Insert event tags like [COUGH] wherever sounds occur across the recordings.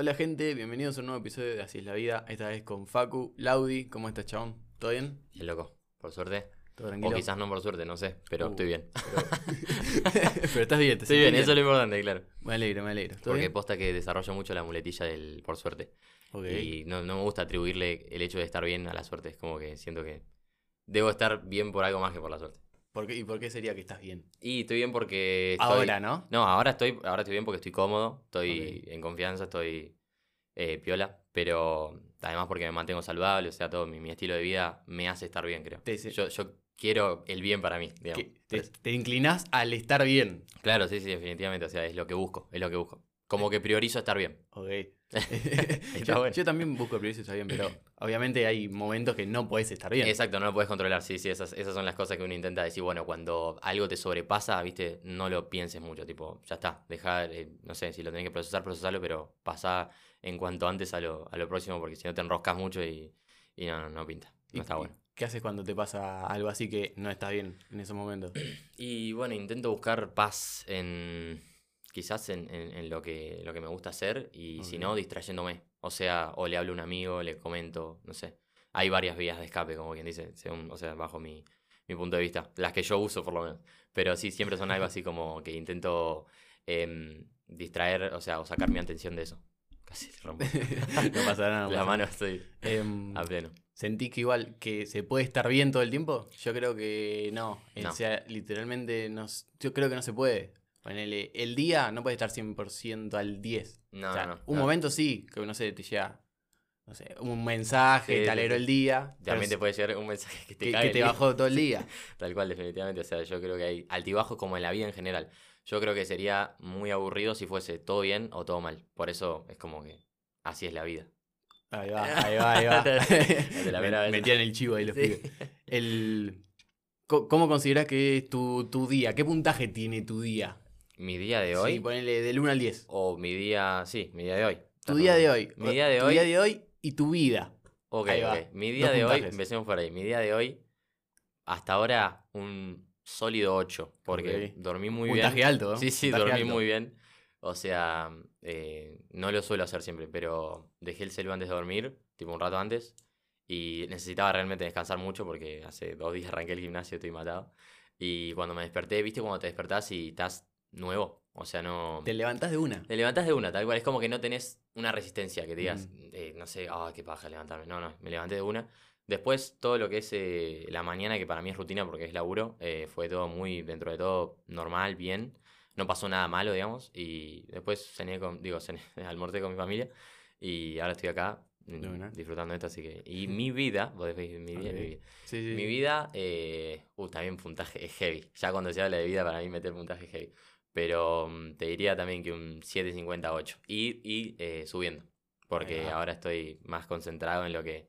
Hola gente, bienvenidos a un nuevo episodio de Así es la vida, esta vez con Facu, Laudi, ¿cómo estás chabón? ¿Todo bien? Bien loco, por suerte. ¿Todo O tranquilo? quizás no por suerte, no sé, pero Uh, estoy bien. [LAUGHS] [LAUGHS] Pero estás bien, te Estoy sentís bien, eso es lo importante, claro. Me alegro, me alegro. ¿Todo Porque bien? posta que desarrollo mucho la muletilla del por suerte. Ok. Y no, no me gusta atribuirle el hecho de estar bien a la suerte. Es como que siento que debo estar bien por algo más que por la suerte. ¿Por qué- ¿Y por qué sería que estás bien? Y estoy bien porque estoy... Ahora, ¿no? No, ahora estoy, ahora estoy bien porque estoy cómodo, estoy en confianza, estoy eh, piola, pero además porque me mantengo saludable, o sea, todo mi, mi estilo de vida me hace estar bien, creo. Dice- Yo, yo quiero el bien para mí, digamos. Te, te inclinás al estar bien. Claro, sí, sí, definitivamente, o sea, es lo que busco, es lo que busco. Como que priorizo estar bien. Ok. [LAUGHS] Yo, bueno. yo también busco priorizar estar bien, pero obviamente hay momentos que no podés estar bien. Exacto, no lo puedes controlar, sí, sí, esas, esas son las cosas que uno intenta decir, bueno, cuando algo te sobrepasa, viste, no lo pienses mucho, tipo, ya está, deja, eh, no sé, si lo tenés que procesar, procesarlo, pero pasa en cuanto antes a lo, a lo próximo, porque si no te enroscas mucho y, y no, no, no pinta, ¿Y- no está bueno. ¿Qué haces cuando te pasa algo así que no estás bien en esos momentos? [CLEARS THROAT] Y bueno, intento buscar paz en, quizás en, en- en lo, que, lo que me gusta hacer y si no, distrayéndome. O sea, o le hablo a un amigo, le comento, no sé. Hay varias vías de escape, como quien dice, según, o sea, bajo mi, mi punto de vista. Las que yo uso, por lo menos. Pero sí, siempre son algo [LAUGHS] así como que intento em, distraer, o sea, o sacar mi atención de eso. Casi rompo [LAUGHS] no pasa nada. no la mano, estoy nada. Em, a pleno. ¿Sentís que igual que se puede estar bien todo el tiempo? Yo creo que no. No. O sea, literalmente no, yo creo que no se puede. Ponele, el día no puede estar 100% al 10. No, o sea, no, no. un no. momento sí, que no sé, te llega, no sé, un mensaje, Sí, te alegró el día. También te puede llegar un mensaje que te que, cae que el te día. bajó todo el [LAUGHS] día. Tal cual, definitivamente. O sea, yo creo que hay altibajos como en la vida en general. Yo creo que sería muy aburrido si fuese todo bien o todo mal. Por eso es como que así es la vida. Ahí va, [LAUGHS] ahí va, ahí va. [LAUGHS] [LAUGHS] Me- primera vez. Metían el chivo ahí los Sí. pibes. El, ¿Cómo considerás que es tu, tu día? ¿Qué puntaje tiene tu día? Mi día de hoy Sí, ponele del 1 al 10. o mi día, sí, mi día de hoy. Tu día de hoy. Mi día de tu hoy. día de hoy y tu vida. Ok, Ahí va. ok. Mi día Dos de hoy, empecemos por ahí. Mi día de hoy, hasta ahora, un sólido 8. Porque Ok. dormí muy Puntaje bien. alto, ¿no? Sí, sí, dormí alto. muy bien. O sea, eh, no lo suelo hacer siempre, pero dejé el celu antes de dormir, tipo un rato antes, y necesitaba realmente descansar mucho porque hace dos días arranqué el gimnasio, estoy matado. Y cuando me desperté, viste cuando te despertás y estás nuevo, o sea, no... Te levantás de una. Te levantás de una, tal cual, es como que no tenés una resistencia, que digas, Mm. eh, no sé, ah, qué paja levantarme. No, no, me levanté de una. Después, todo lo que es eh, la mañana, que para mí es rutina porque es laburo, eh, fue todo muy, dentro de todo, normal, bien. No pasó nada malo, digamos. Y después cené con, digo, cené, [LAUGHS] almorcé con mi familia. Y ahora estoy acá una. disfrutando de esto, así que... Y [LAUGHS] mi vida, vos decís, mi vida, Ok. mi vida. Sí, sí. Mi vida, eh, uh, también puntaje es heavy. Ya cuando se habla de vida, para mí meter puntaje es heavy. Pero mm, te diría también que un 7.58. Y, y eh, subiendo. Porque ahora estoy más concentrado en lo que,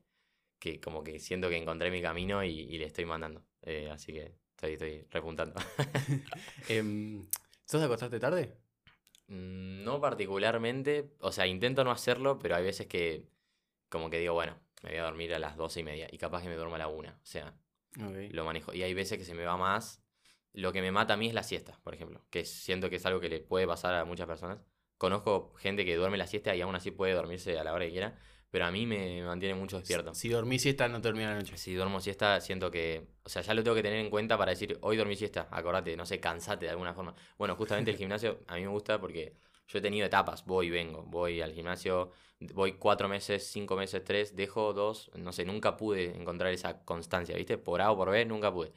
que como que siento que encontré mi camino y, y le estoy mandando. Eh, así que estoy, estoy repuntando. [LAUGHS] Em, ¿Sos de acostarte tarde? Mm, no particularmente, o sea, intento no hacerlo, pero hay veces que como que digo, bueno, me voy a dormir a las 12 y media y capaz que me duermo a la 1. O sea, lo manejo. Y hay veces que se me va más. Lo que me mata a mí es la siesta, por ejemplo, que siento que es algo que le puede pasar a muchas personas. Conozco gente que duerme la siesta y aún así puede dormirse a la hora que quiera, pero a mí me mantiene mucho despierto. Si dormís siesta, no termina la noche. Si duermo siesta, siento que, o sea, ya lo tengo que tener en cuenta para decir, hoy dormí siesta, acordate, no sé, cansate de alguna forma. Bueno, justamente el gimnasio a mí me gusta porque yo he tenido etapas, voy y vengo, voy al gimnasio, voy cuatro meses, cinco meses, tres, dejo dos, no sé, nunca pude encontrar esa constancia, ¿viste? Por A o por B, nunca pude.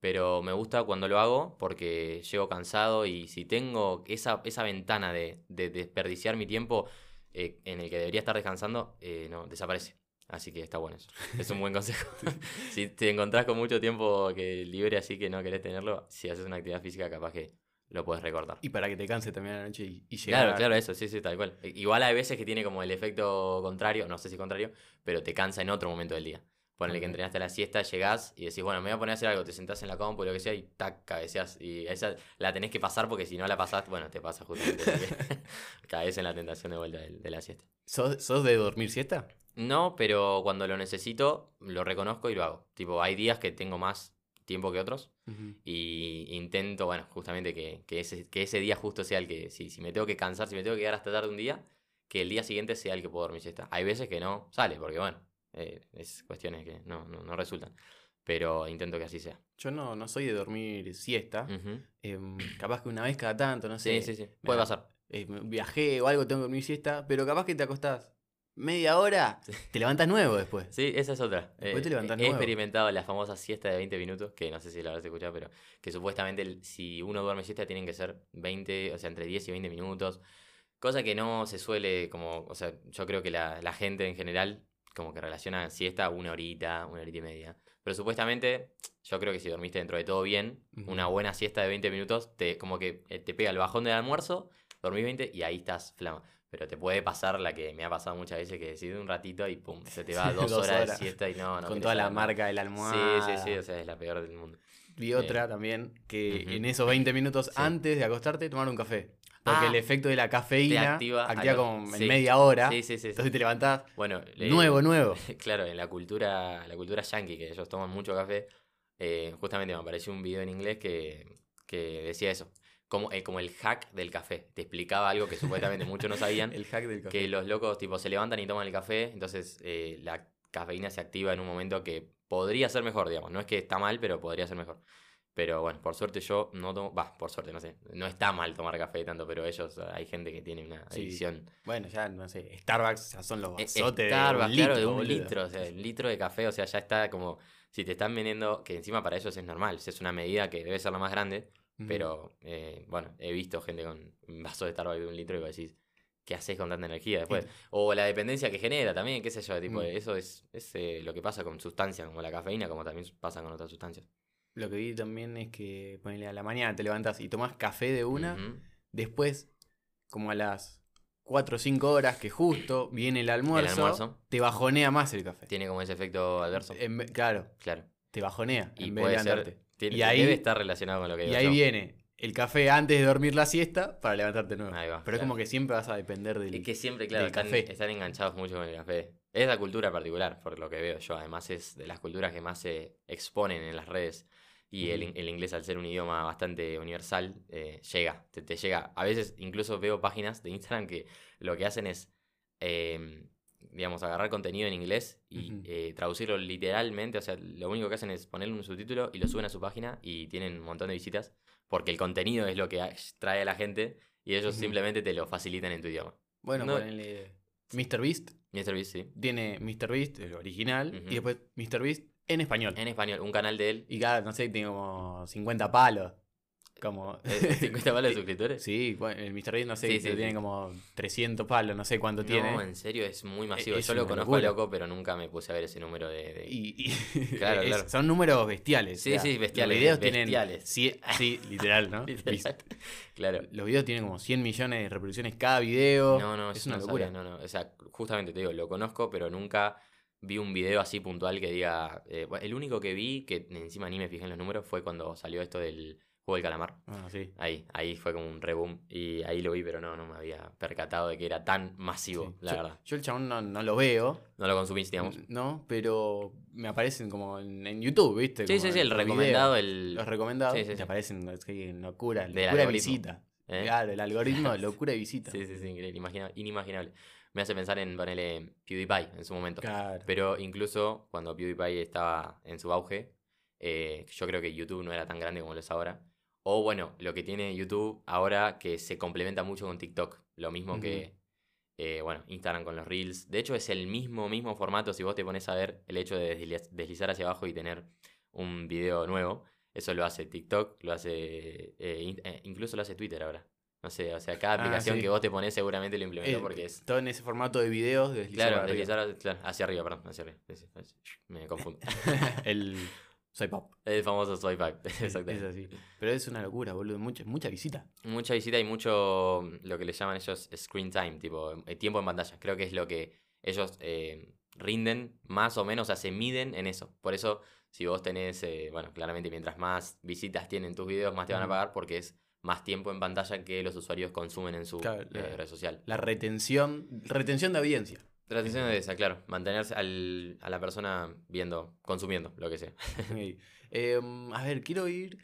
Pero me gusta cuando lo hago porque llego cansado y si tengo esa, esa ventana de, de desperdiciar mi tiempo eh, en el que debería estar descansando, eh, no, desaparece. Así que está bueno eso. Es un buen consejo. [LAUGHS] [LAUGHS] si te encontrás con mucho tiempo que libre así que no querés tenerlo, si haces una actividad física capaz que lo puedes recortar. Y para que te canse también a la noche y, y llegar Claro, claro, eso, sí, sí, tal cual. Igual hay veces que tiene como el efecto contrario, no sé si contrario, pero te cansa en otro momento del día. Ponele que entrenaste a la siesta, llegás y decís, bueno, me voy a poner a hacer algo, te sentás en la compu, lo que sea, y tac, cabeceás. Y esa la tenés que pasar porque si no la pasás, bueno, te pasa justamente. [LAUGHS] Caes en la tentación de vuelta de, de la siesta. ¿Sos, sos de dormir siesta? No, pero cuando lo necesito, lo reconozco y lo hago. Tipo, hay días que tengo más tiempo que otros y intento, bueno, justamente que, que ese, que ese día justo sea el que, si, si me tengo que cansar, si me tengo que quedar hasta tarde un día, que el día siguiente sea el que puedo dormir siesta. Hay veces que no sale, porque bueno, eh, es cuestiones que no, no, no resultan. Pero intento que así sea. Yo no, no soy de dormir siesta. Em, capaz que una vez cada tanto, no sé. Sí, sí, sí. Puede pasar. eh, viajé o algo, tengo que dormir siesta. Pero capaz que te acostás media hora, te levantás nuevo después. Sí, esa es otra. Después te Eh, levantás he nuevo. experimentado la famosa siesta de 20 minutos, que no sé si la habrás escuchado, pero que supuestamente si uno duerme siesta tienen que ser 20, o sea, entre 10 y 20 minutos. Cosa que no se suele, como, o sea, yo creo que la, la gente en general como que relaciona siesta una horita, una horita y media. Pero supuestamente, yo creo que si dormiste dentro de todo bien, Ujú. una buena siesta de 20 minutos, te, como que eh, te pega el bajón del almuerzo, dormís 20 y ahí estás flama. Pero te puede pasar la que me ha pasado muchas veces que decides un ratito y pum, se te va [LAUGHS] dos, Dos horas, horas. de siesta y no, no con toda la marca de la Sí, sí, sí, o sea, es la peor del mundo. Vi otra también, que Ujú. en esos 20 minutos [LAUGHS] Sí. antes de acostarte, tomar un café. Porque Ah, el efecto de la cafeína activa activa, como en media hora. Sí, sí, sí. sí. Entonces te levantás Bueno, le- nuevo, [LAUGHS] nuevo. Claro, en la cultura, la cultura yankee, que ellos toman mucho café, eh, justamente me apareció un video en inglés que, que decía eso. Como, eh, como el hack del café. Te explicaba algo que supuestamente muchos no sabían. [LAUGHS] El hack del café. que los locos tipo se levantan y toman el café, entonces eh, la cafeína se activa en un momento que podría ser mejor, digamos. No es que está mal, pero podría ser mejor. Pero bueno, por suerte yo no tomo, va, por suerte, no sé. No está mal tomar café tanto, pero ellos, hay gente que tiene una Sí. adicción. Bueno, ya no sé, Starbucks ya son los Eh, vasotes Starbucks, de un claro, litro, de un boludo. litro, o sea, un litro de café, o sea, ya está como, si te están vendiendo, que encima para ellos es normal, es una medida que debe ser la más grande, pero eh, bueno, he visto gente con un vaso de Starbucks de un litro y vos decís, ¿qué haces con tanta energía después? O la dependencia que genera también, qué sé yo, tipo, Mm. eso es, es eh, lo que pasa con sustancias como la cafeína, como también pasa con otras sustancias. Lo que vi también es que ponele a la mañana te levantas y tomás café de una, después, como a las 4 o 5 horas que justo viene el almuerzo, almuerzo. te bajonea más el café. Tiene como ese efecto adverso. En claro, claro. te bajonea Y en vez de puede ser, tiene, Y ahí- debe estar relacionado con lo que Y digo ahí yo. viene el café antes de dormir la siesta para levantarte nuevo. Ahí va, Pero es como que siempre vas a depender del... Es que siempre, claro, están, café. están enganchados mucho con el café. Es la cultura particular, por lo que veo yo. Además, es de las culturas que más se exponen en las redes. Y el, el inglés, al ser un idioma bastante universal, eh, llega, te, te llega. A veces incluso veo páginas de Instagram que lo que hacen es, eh, digamos, agarrar contenido en inglés y eh, traducirlo literalmente. O sea, lo único que hacen es ponerle un subtítulo y lo suben a su página y tienen un montón de visitas porque el contenido es lo que trae a la gente y ellos simplemente te lo facilitan en tu idioma. Bueno, no- ponele MrBeast, Mr. Beast, sí. tiene MrBeast, el original, y después MrBeast en español. En español, un canal de él. Y cada, no sé, tiene como 50 palos. Como... eh, [LAUGHS] 50 palos de suscriptores. Sí, bueno, el MrBeast no sé, Sí, sí, pero sí. tiene como 300 palos, no sé cuánto tiene. No, en serio, es muy masivo. es Yo lo una conozco locura. a loco, pero nunca me puse a ver ese número de. de- Y, y- [LAUGHS] Claro, [LAUGHS] es- claro. son números bestiales. Sí, sí, bestiales, Los videos bestiales. tienen. Sí, sí, literal, ¿no? Literal. Claro. Los videos tienen como 100 millones de reproducciones cada video. No, no, es una no locura. sabía, no, no. O sea, justamente te digo, lo conozco, pero nunca vi un video así puntual que diga. eh, el único que vi, que encima ni me fijé en los números, fue cuando salió esto del juego del calamar. Ah, sí. Ahí, ahí fue como un reboom. Y ahí lo vi, pero no, no me había percatado de que era tan masivo, Sí. la yo, verdad. yo el chabón no, no lo veo, No lo consumís, digamos. ¿no? Pero me aparecen como en, en YouTube, ¿viste? Sí, Como sí, sí, el recomendado, el. Los recomendados. Sí, sí, te aparecen así, locura, Del locura de visita. ¿eh? Claro, el algoritmo [LAUGHS] locura de visita. Sí, sí, sí, increíble, imagina- inimaginable. Me hace pensar en ponerle PewDiePie en su momento. Claro. Pero incluso cuando PewDiePie estaba en su auge, eh, yo creo que YouTube no era tan grande como lo es ahora. O bueno, lo que tiene YouTube ahora que se complementa mucho con TikTok. Lo mismo que, eh, bueno, Instagram con los Reels. De hecho, es el mismo, mismo formato si vos te pones a ver el hecho de desliz- deslizar hacia abajo y tener un video nuevo. Eso lo hace TikTok, lo hace, eh, incluso lo hace Twitter ahora. No sé, o sea, cada Ah, aplicación sí. que vos te pones seguramente lo implementó Eh, porque es... Todo en ese formato de videos de Claro, arriba. deslizar claro, hacia arriba, perdón, hacia arriba. Me confundo. [LAUGHS] el soy pop. el famoso up, [LAUGHS] Es exactamente. así. Pero es una locura, boludo. Mucha, mucha visita. Mucha visita y mucho lo que le llaman ellos screen time, tipo eh, tiempo en pantalla. Creo que es lo que ellos eh, rinden más o menos, o sea, se miden en eso. Por eso, si vos tenés, eh, bueno, claramente mientras más visitas tienen tus videos, más te van a pagar porque es más tiempo en pantalla que los usuarios consumen en su Claro, eh, red social. La retención, retención de audiencia. Atención es esa, claro, mantenerse al- a la persona viendo, consumiendo, lo que sea. [LAUGHS] Em, a ver, quiero ir.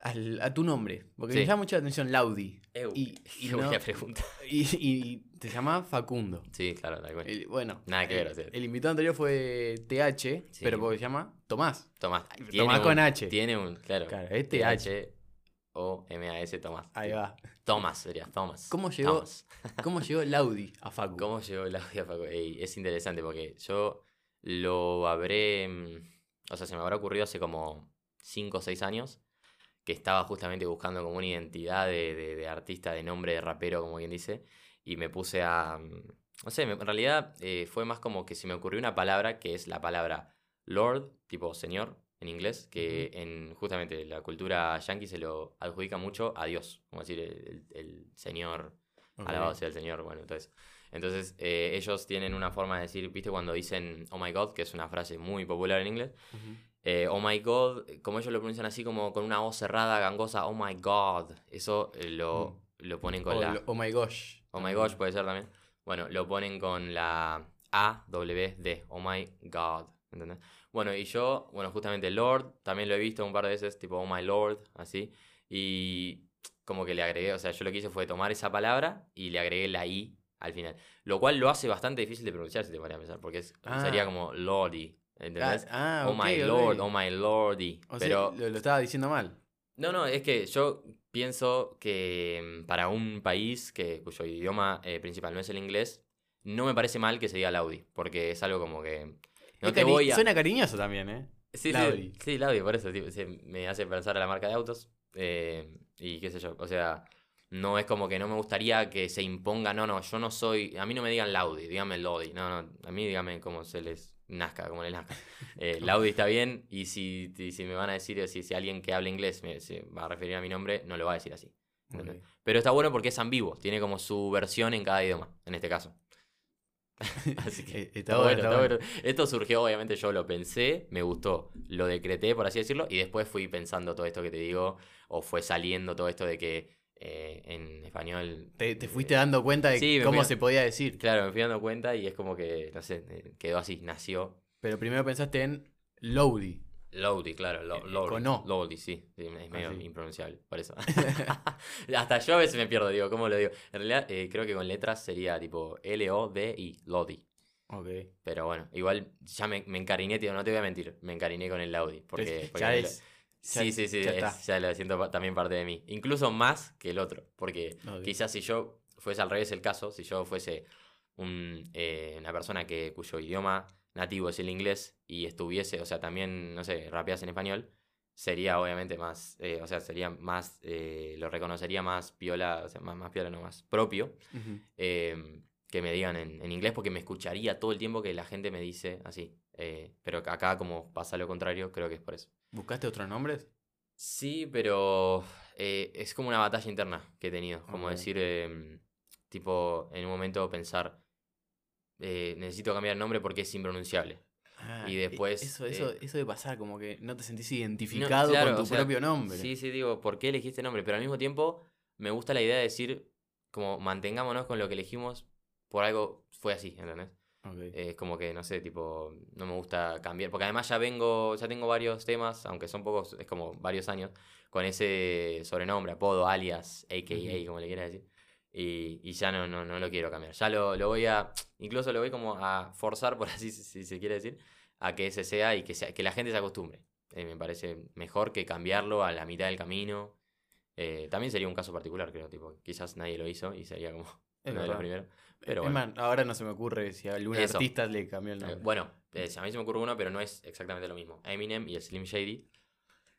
Al- a tu nombre. Porque Sí. me llama mucho la atención Laudi. Y, [LAUGHS] y no- pregunta. y- y te llama Facundo. Sí, claro, tal cual. El- bueno, Nada que ver, el, el invitado anterior fue TH, Sí. pero porque se llama Tomás. Tomás. Tomás con H. Tiene un, claro. Claro, es TH. T-H-O-M-A-S, Tomás. Ahí va. Tomás sería, Tomás. ¿Cómo llegó. ¿Cómo llegó Laudi a Facu? ¿Cómo llegó el audio a Facu? Ey, es interesante porque yo lo habré. mm, O sea, se me habrá ocurrido hace como 5 o 6 años que estaba justamente buscando como una identidad de, de- de artista, de nombre de rapero, como quien dice, y me puse a. mm, No sé, en realidad eh, fue más como que se me ocurrió una palabra que es la palabra Lord, tipo señor en inglés, que en justamente la cultura yankee se lo adjudica mucho a Dios, como decir el, el señor. Alabado sea el Señor, bueno, entonces. Entonces, eh, ellos tienen una forma de decir, ¿viste? Cuando dicen oh my god, que es una frase muy popular en inglés. Eh, oh my god, como ellos lo pronuncian así, como con una voz cerrada, gangosa, oh my god. Eso eh, lo, lo ponen con O la. oh my gosh. Oh my gosh, puede ser también. Bueno, lo ponen con la A, W, D. Oh my God. ¿Entendés? Bueno, y yo, bueno, justamente Lord, también lo he visto un par de veces, tipo Oh my Lord, así. Y como que le agregué, o sea, yo lo que hice fue tomar esa palabra y le agregué la I al final. Lo cual lo hace bastante difícil de pronunciar, si te a pensar, porque es- Ah. sería como Lordy. ¿Entendés? Ah, oh ok, my. Lord, oh my Lordy. O sea, Pero. lo, lo estaba diciendo mal. No, no, es que yo pienso que mm, para un país que, cuyo idioma eh, principal no es el inglés, no me parece mal que se diga Laudi, porque es algo como que... No te cari- voy a... Suena cariñoso también, ¿eh? Sí, Laudi. sí, sí, Laudi, por eso tipo, se- me hace pensar a la marca de autos eh, y qué sé yo, o sea, no es como que no me gustaría que se imponga, no, no, yo no soy, a mí no me digan Laudi, díganme Lodi, no, no, a mí díganme como se les nazca, como les nazca. [LAUGHS] Eh, Laudi está bien y si, si me van a decir, si, si alguien que habla inglés me, se va a referir a mi nombre, no lo va a decir así. Pero está bueno porque es ambiguo, tiene como su versión en cada idioma, en este caso. [LAUGHS] Así que Eh, está bueno, está bueno. Esto surgió, obviamente, yo lo pensé, me gustó, lo decreté, por así decirlo, y después fui pensando todo esto que te digo, o fue saliendo todo esto de que eh, en español. Te, te eh, fuiste dando cuenta de sí, cómo fui- se podía decir. Claro, me fui dando cuenta y es como que, no sé, quedó así, nació. Pero primero pensaste en Lodi. Lodi, claro, lo, Eh, Lodi, con O. Lodi, sí, sí, es medio sí. impronunciable, por eso. [LAUGHS] [LAUGHS] Hasta yo a veces me pierdo, digo, ¿cómo lo digo? En realidad, eh, creo que con letras sería tipo L-O-D-I, Lodi. Ok. Pero bueno, igual ya me, me encariñé, tío, no te voy a mentir, me encariñé con el Laudi. Porque, porque ya es. ya- Sí, sí, sí, ya es- ya lo siento también parte de mí. Incluso más que el otro, porque quizás si yo fuese al revés el caso, si yo fuese un, eh, una persona que, cuyo idioma nativo es el inglés y estuviese, o sea, también, no sé, rapeas en español, sería obviamente más, eh, o sea, sería más, eh, lo reconocería más piola, o sea, más, más piola, no más propio, eh, que me digan en, en inglés, porque me escucharía todo el tiempo que la gente me dice así. eh, pero acá, como pasa lo contrario, creo que es por eso. ¿Buscaste otros nombres? Sí, pero es como una batalla interna que he tenido. Como decir, em, tipo, en un momento pensar, eh, necesito cambiar el nombre porque es impronunciable. Ah, Y e- después, Eso, eso, eh, eso de pasar, como que no te sentís No, identificado claro, con tu o sea, propio nombre. Sí, sí, digo, ¿por qué elegí este nombre? Pero al mismo tiempo me gusta la idea de decir, como mantengámonos con lo que elegimos, por algo fue así, ¿entendés? Ok. Eh, Es como que, no sé, tipo, no me gusta cambiar. Porque además ya vengo, ya tengo varios temas, aunque son pocos, es como varios años, con ese sobrenombre, apodo, alias, AKA, como le quieras decir. Y, y ya no, no, no lo quiero cambiar. Ya lo, lo voy a, incluso lo voy como a forzar, por [LAUGHS] así si, se quiere decir, a que ese sea y que, sea, que la gente se acostumbre. Eh, me parece mejor que cambiarlo a la mitad del camino. Eh, también sería un caso particular, creo, tipo, quizás nadie lo hizo y sería como [LAUGHS] Es uno de los primeros. Pero es bueno. ahora no se me ocurre si a algún Eso. artista le cambió el Eh, nombre. Bueno, eh, a mí se me ocurre uno, pero no es exactamente lo mismo. Eminem y el Slim Shady.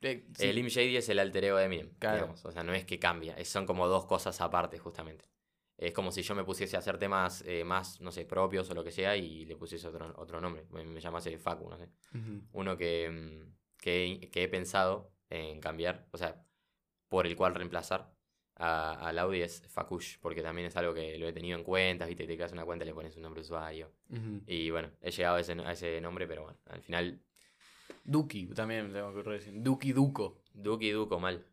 Eh, sí, Slim Shady es el alter ego de Eminem, Claro. digamos. O sea, no es que cambia, es- son como dos cosas aparte, justamente. Es como si yo me pusiese a hacer temas eh, más, no sé, propios o lo que sea y le pusiese otro, otro nombre. Me, me llamase Facu, no sé. ujú. Uno que, mm, que, que he pensado en cambiar, o sea, por el cual reemplazar a, al Audi es Fakush, porque también es algo que lo he tenido en cuenta, ¿viste? Te creas una cuenta y le pones un nombre usuario. Ujú. Y bueno, he llegado a ese, a ese nombre, pero bueno, al final, Duki, también tengo que decir. Duki Duco. Duki Duco mal.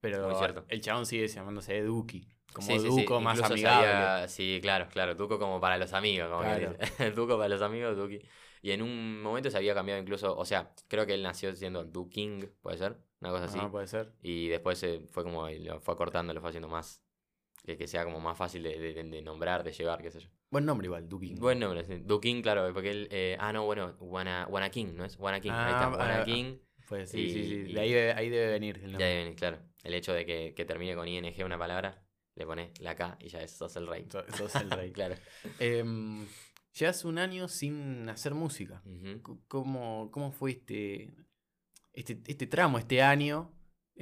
Pero Muy cierto. el chabón sigue llamándose Duki. Como Sí, sí, sí, Duco más amigable. sabía- sí, claro, claro, Duco como para los amigos, como Claro. dice. [LAUGHS] Duco para los amigos, Duki. Y en un momento se había cambiado incluso, o sea, creo que él nació siendo Du King, puede ser, una cosa así. Ah, puede ser. Y después se fue como, lo fue acortando, lo fue haciendo más, que, que sea como más fácil de, de- de nombrar, de llevar, qué sé yo. Buen nombre igual, Duki. Buen nombre, sí. Du King, claro, porque él, eh, ah, no, bueno, Wana, Wana King, ¿no es? Wana King, ahí Ah, está, Wana ah, King. Pues sí, sí, sí. De ahí, debe- ahí debe venir el Ya nombre. debe venir, claro. El hecho de que, que termine con ING una palabra, le pones la K y ya es, sos el rey. So- Sos el rey. [LAUGHS] claro. Em, llevas un año sin hacer música. ¿Cómo, cómo fue este, este, este tramo, este año, eh,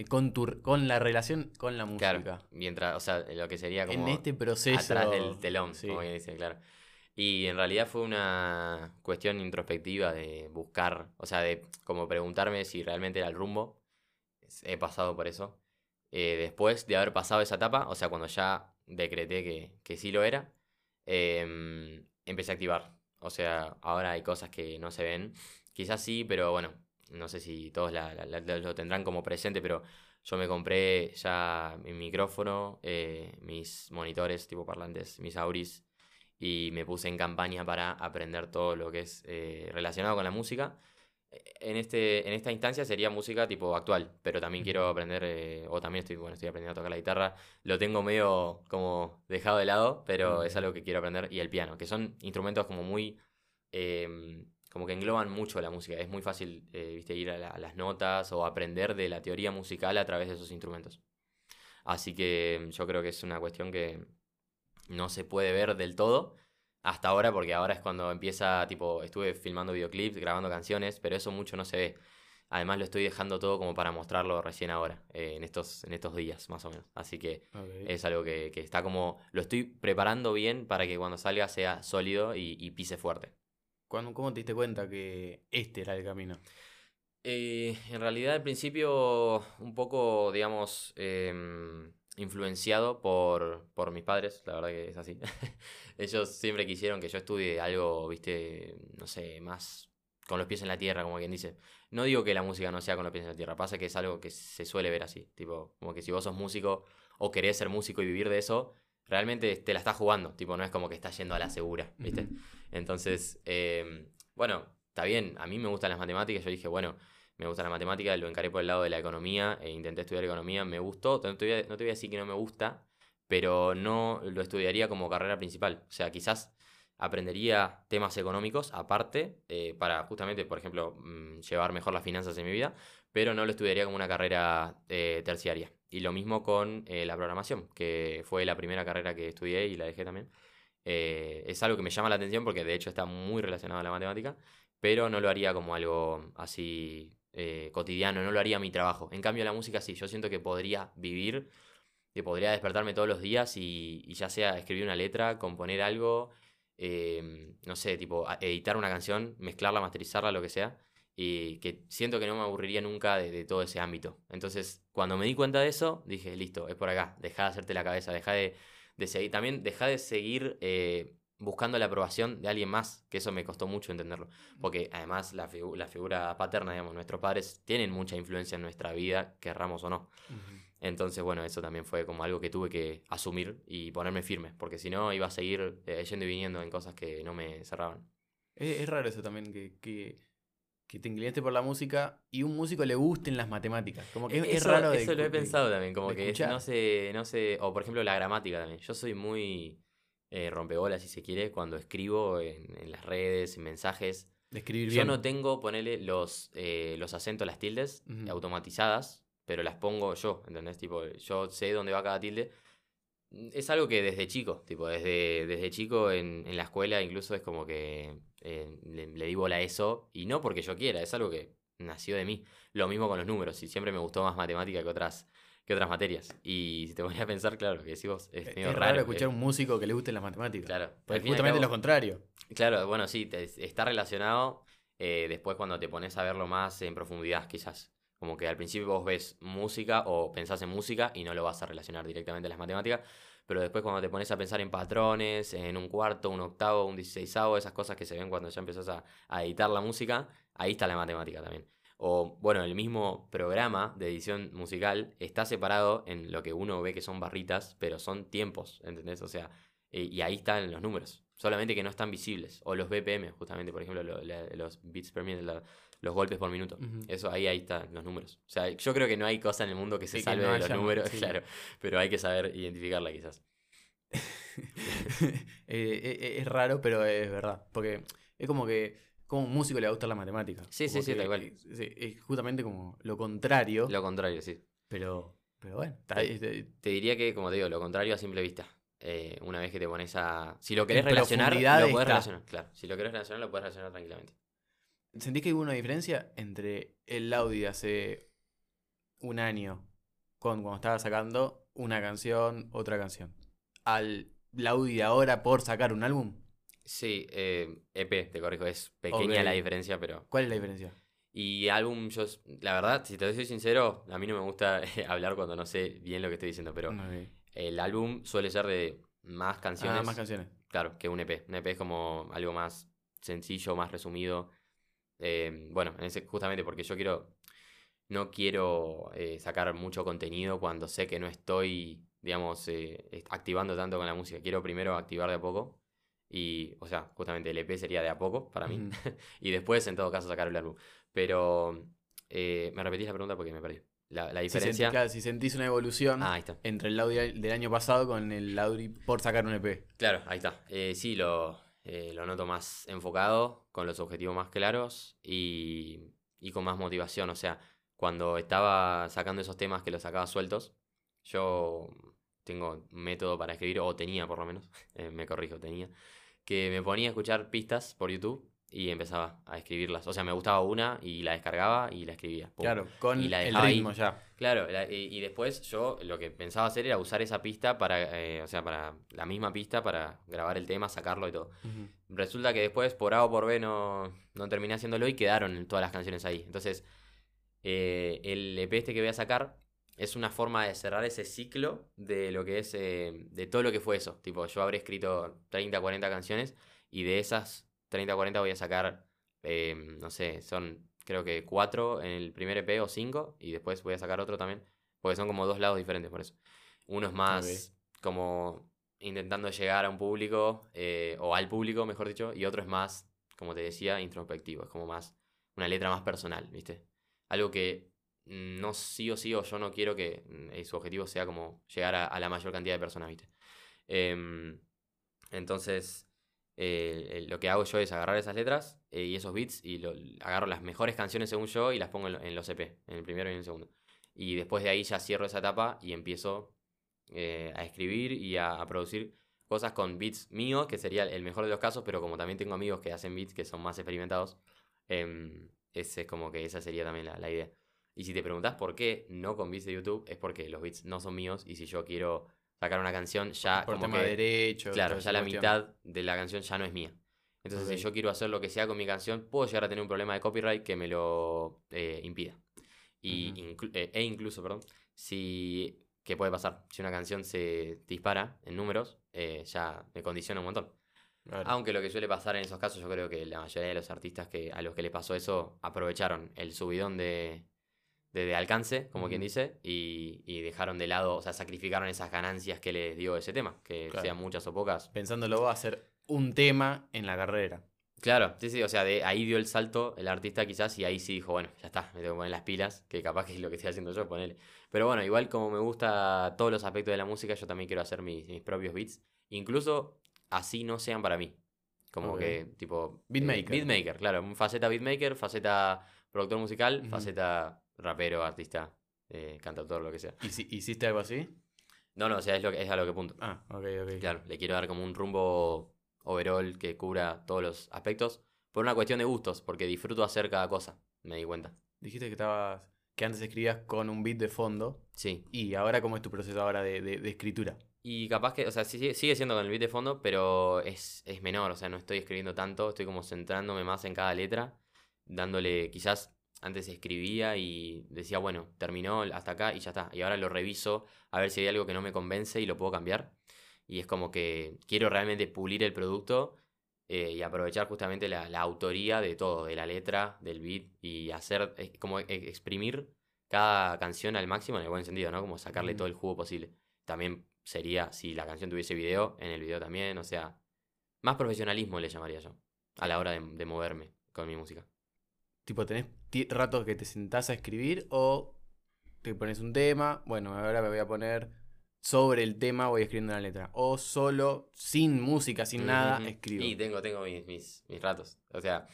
con, tu, con la relación con la música? Claro, mientras, o sea, lo que sería como en este proceso. atrás del telón, sí. como bien dice, claro. Y en realidad fue una cuestión introspectiva de buscar, o sea, de como preguntarme si realmente era el rumbo. He pasado por eso. Eh, después de haber pasado esa etapa, o sea, cuando ya decreté que, que sí lo era, em, empecé a activar. O sea, ahora hay cosas que no se ven. Quizás sí, pero bueno, no sé si todos la- la- la- lo tendrán como presente, pero yo me compré ya mi micrófono, eh, mis monitores tipo parlantes, mis auris, y me puse en campaña para aprender todo lo que es eh, relacionado con la música. Eh, En, este, en esta instancia sería música tipo actual, pero también quiero aprender, eh, o también estoy, bueno, estoy aprendiendo a tocar la guitarra. Lo tengo medio como dejado de lado, pero es algo que quiero aprender. Y el piano, que son instrumentos como muy, em, como que engloban mucho la música. Es muy fácil, eh, viste, ir a, la- a las notas o aprender de la teoría musical a través de esos instrumentos. Así que mm, yo creo que es una cuestión que no se puede ver del todo hasta ahora, porque ahora es cuando empieza, tipo, estuve filmando videoclips, grabando canciones, pero eso mucho no se ve. Además lo estoy dejando todo como para mostrarlo recién ahora, eh, en, estos, en estos días más o menos. Así que es algo que, que está como, lo estoy preparando bien para que cuando salga sea sólido y, y pise fuerte. ¿Cuándo- ¿Cómo te diste cuenta que este era el camino? Eh, en realidad al principio un poco, digamos, em, influenciado por, por mis padres, la verdad que es así. [LAUGHS] Ellos siempre quisieron que yo estudie algo, viste, no sé, más con los pies en la tierra, como quien dice. No digo que la música no sea con los pies en la tierra, pasa que es algo que se suele ver así, tipo, como que si vos sos músico o querés ser músico y vivir de eso, realmente te la estás jugando, tipo, no es como que estás yendo a la segura, ¿viste? Entonces, em, bueno, está bien, a mí me gustan las matemáticas, yo dije, bueno, me gusta la matemática, lo encaré por el lado de la economía e intenté estudiar economía, me gustó, no te voy a, no te voy a decir que no me gusta, pero no lo estudiaría como carrera principal. O sea, quizás aprendería temas económicos aparte eh, para justamente, por ejemplo, mm, llevar mejor las finanzas en mi vida, pero no lo estudiaría como una carrera eh, terciaria. Y lo mismo con eh, la programación, que fue la primera carrera que estudié y la dejé también. Eh, es algo que me llama la atención porque de hecho está muy relacionado a la matemática, pero no lo haría como algo así eh, cotidiano, no lo haría mi trabajo. En cambio, la música sí, yo siento que podría vivir, que podría despertarme todos los días y, y ya sea escribir una letra, componer algo, no sé, tipo editar una canción, mezclarla, masterizarla, lo que sea, y que siento que no me aburriría nunca de, de todo ese ámbito. Entonces, cuando me di cuenta de eso, dije, listo, es por acá, deja de hacerte la cabeza, deja de, de seguir, también deja de seguir eh, buscando la aprobación de alguien más, que eso me costó mucho entenderlo, porque además la, figu- la figura paterna, digamos, nuestros padres tienen mucha influencia en nuestra vida, querramos o no. Entonces, bueno, eso también fue como algo que tuve que asumir y ponerme firme, porque si no iba a seguir eh, yendo y viniendo en cosas que no me cerraban. Es, es raro eso también, que, que, que te inclinaste por la música y un músico le gusten las matemáticas. Como que es, es raro de eso lo he de- pensado también, como que es- no sé, no sé, o por ejemplo la gramática también. Yo soy muy eh, rompebolas, si se quiere, cuando escribo en, en las redes, en mensajes. de escribir Yo bien. no tengo, ponele los, eh, los acentos, las tildes automatizadas, pero las pongo yo, ¿entendés? Tipo, yo sé dónde va cada tilde. Es algo que desde chico, tipo, desde, desde chico en, en la escuela incluso es como que eh, le, le di bola a eso, y no porque yo quiera, es algo que nació de mí. Lo mismo con los números, y siempre me gustó más matemática que otras, que otras materias. Y si te [LAUGHS] pones a pensar, claro, que decís vos, es Es, medio es raro raro. escuchar a eh, un músico que le gusten las matemáticas. Claro, al justamente cabo- lo contrario. Claro, bueno, sí, te- está relacionado eh, después cuando te pones a verlo más en profundidad, quizás. Como que al principio vos ves música o pensás en música y no lo vas a relacionar directamente a las matemáticas, pero después cuando te pones a pensar en patrones, en un cuarto, un octavo, un dieciséisavo, esas cosas que se ven cuando ya empezás a, editar la música, ahí está la matemática también. O, bueno, el mismo programa de edición musical está separado en lo que uno ve que son barritas, pero son tiempos, ¿entendés? O sea, y ahí están los números. Solamente que no están visibles. O los BPM, justamente, por ejemplo, los beats per minute, la- los golpes por minuto. Eso ahí, ahí están los números. O sea, yo creo que no hay cosa en el mundo que se Sí, que salve no de los números, sí. [LAUGHS] claro. Pero hay que saber identificarla quizás. [LAUGHS] Eh, eh, es raro, pero es verdad. Porque es como que como un músico le gusta la matemática. Sí, sí, Como sí, tal cual. Es, justamente como lo contrario. Lo contrario, sí. Pero, pero bueno, está- Sí. es- es- Te diría que, como te digo, lo contrario a simple vista. Eh, una vez que te pones a. Si lo querés relacionar, lo está. relacionar. Claro, si lo querés relacionar, lo podés relacionar tranquilamente. ¿Sentís que hubo una diferencia entre el Audi de hace un año con cuando estaba sacando una canción, otra canción? Al Audi de ahora por sacar un álbum. Sí, eh, EP, te corrijo, es pequeña la diferencia, pero. ¿Cuál es la diferencia? Y álbum, yo. La verdad, si te soy sincero, a mí no me gusta [LAUGHS] hablar cuando no sé bien lo que estoy diciendo, pero el álbum suele ser de más canciones. Ah, más canciones. Claro, que un EP. Un EP es como algo más sencillo, más resumido. Eh, bueno, en ese- justamente porque yo quiero. No quiero eh, sacar mucho contenido cuando sé que no estoy, digamos, eh, activando tanto con la música. Quiero primero activar de a poco. Y, o sea, justamente el EP sería de a poco para mí. [LAUGHS] Y después, en todo caso, sacar el álbum. Pero. me repetís la pregunta porque me perdí. La, la Si, sentís, diferencia. claro, si sentís una evolución Ah, ahí está. entre el Audi del año pasado con el Audi por sacar un EP. Claro, ahí está. Eh, sí, lo, eh, lo noto más enfocado, con los objetivos más claros y, y con más motivación. O sea, cuando estaba sacando esos temas que los sacaba sueltos, yo tengo método para escribir, o tenía por lo menos, [LAUGHS] eh, me corrijo, tenía, que me ponía a escuchar pistas por YouTube y empezaba a escribirlas. O sea, me gustaba una y la descargaba y la escribía. Pum. Claro, con Y la el ahí. ritmo ya. Claro, la- y, y después yo lo que pensaba hacer era usar esa pista para, eh, o sea, para la misma pista para grabar el tema, sacarlo y todo. Resulta que después, por A o por B, no, no terminé haciéndolo y quedaron todas las canciones ahí. Entonces, eh, el EP este que voy a sacar es una forma de cerrar ese ciclo de lo que es, eh, de todo lo que fue eso. Tipo, yo habré escrito 30, 40 canciones y de esas 30, 40 voy a sacar, eh, no sé, son creo que 4 en el primer EP o 5 y después voy a sacar otro también, porque son como dos lados diferentes por eso. Uno es más como intentando llegar a un público, eh, o al público, mejor dicho, y otro es más, como te decía, introspectivo, es como más una letra más personal, ¿viste? Algo que no sí o sí o yo no quiero que mm, eh, su objetivo sea como llegar a, a la mayor cantidad de personas, ¿viste? Em, entonces, eh, lo que hago yo es agarrar esas letras eh, y esos beats y lo- agarro las mejores canciones según yo y las pongo en, en los EP, en el primero y en el segundo. Y después de ahí ya cierro esa etapa y empiezo eh, a escribir y a, a producir cosas con beats míos, que sería el mejor de los casos, pero como también tengo amigos que hacen beats que son más experimentados, em, ese es como que esa sería también la, la idea. Y si te preguntás por qué no con beats de YouTube, es porque los beats no son míos y si yo quiero sacar una canción ya Por como tema que- de derechos. Claro, ya la mitad de la canción ya no es mía. Entonces, si yo quiero hacer lo que sea con mi canción, puedo llegar a tener un problema de copyright que me lo eh, impida. Y inclu- eh, e incluso, perdón, si. ¿Qué puede pasar? Si una canción se dispara en números, eh, ya me condiciona un montón. Aunque lo que suele pasar en esos casos, yo creo que la mayoría de los artistas que, a los que les pasó eso aprovecharon el subidón de, de, de alcance, como quien dice, y, y dejaron de lado, o sea, sacrificaron esas ganancias que les dio ese tema, que Claro. sean muchas o pocas. Pensándolo, va a ser un tema en la carrera. Claro, sí, sí, o sea, de ahí dio el salto el artista quizás y ahí sí dijo, bueno, ya está, me tengo que poner las pilas, que capaz que es lo que estoy haciendo yo, ponele. Pero bueno, igual como me gusta todos los aspectos de la música, yo también quiero hacer mis, mis propios beats, incluso así no sean para mí. Como que, tipo... eh, Beatmaker. beatmaker, claro, faceta beatmaker, faceta productor musical, faceta rapero, artista, eh, cantautor, lo que sea. ¿Y si- ¿Hiciste algo así? No, no, o sea, es, lo que, es a lo que punto. Ah, ok, ok. Claro, le quiero dar como un rumbo overall que cubra todos los aspectos. Por una cuestión de gustos, porque disfruto hacer cada cosa, me di cuenta. Dijiste que estabas. que antes escribías con un beat de fondo. Sí. ¿Y ahora cómo es tu proceso ahora de, de- de escritura? Y capaz que, o sea, sí- sigue, sigue siendo con el beat de fondo, pero es, es menor, o sea, no estoy escribiendo tanto, estoy como centrándome más en cada letra, dándole, quizás antes escribía y decía, bueno, terminó hasta acá y ya está. Y ahora lo reviso a ver si hay algo que no me convence y lo puedo cambiar. Y es como que quiero realmente pulir el producto eh, y aprovechar justamente la, la autoría de todo, de la letra, del beat y hacer, eh, como e- exprimir cada canción al máximo en el buen sentido, ¿no? Como sacarle todo el jugo posible. También sería si la canción tuviese video, en el video también, o sea, más profesionalismo le llamaría yo a la hora de, de moverme con mi música. Tipo, ¿tenés ratos que te sentás a escribir o te pones un tema? Bueno, ahora me voy a poner sobre el tema, voy escribiendo la letra. O solo, sin música, sin nada, escribo. Y tengo, tengo mis, mis, mis ratos. O sea,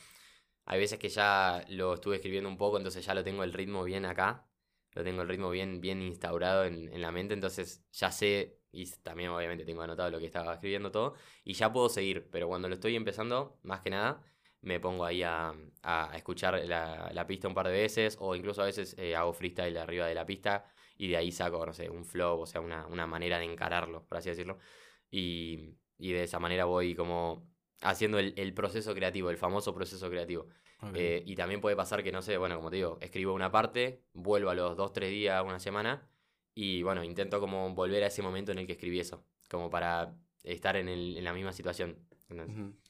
hay veces que ya lo estuve escribiendo un poco, entonces ya lo tengo el ritmo bien acá. Lo tengo el ritmo bien, bien instaurado en, en la mente, entonces ya sé, y también obviamente tengo anotado lo que estaba escribiendo todo, y ya puedo seguir, pero cuando lo estoy empezando, más que nada, me pongo ahí a, a escuchar la, la pista un par de veces, o incluso a veces eh, hago freestyle arriba de la pista, y de ahí saco, no sé, un flow, o sea, una, una manera de encararlo, por así decirlo. Y, y de esa manera voy como haciendo el, el proceso creativo, el famoso proceso creativo. Eh, y también puede pasar que, no sé, bueno, como te digo, escribo una parte, vuelvo a los dos, tres días, una semana, y bueno, intento como volver a ese momento en el que escribí eso, como para estar en, el- en la misma situación.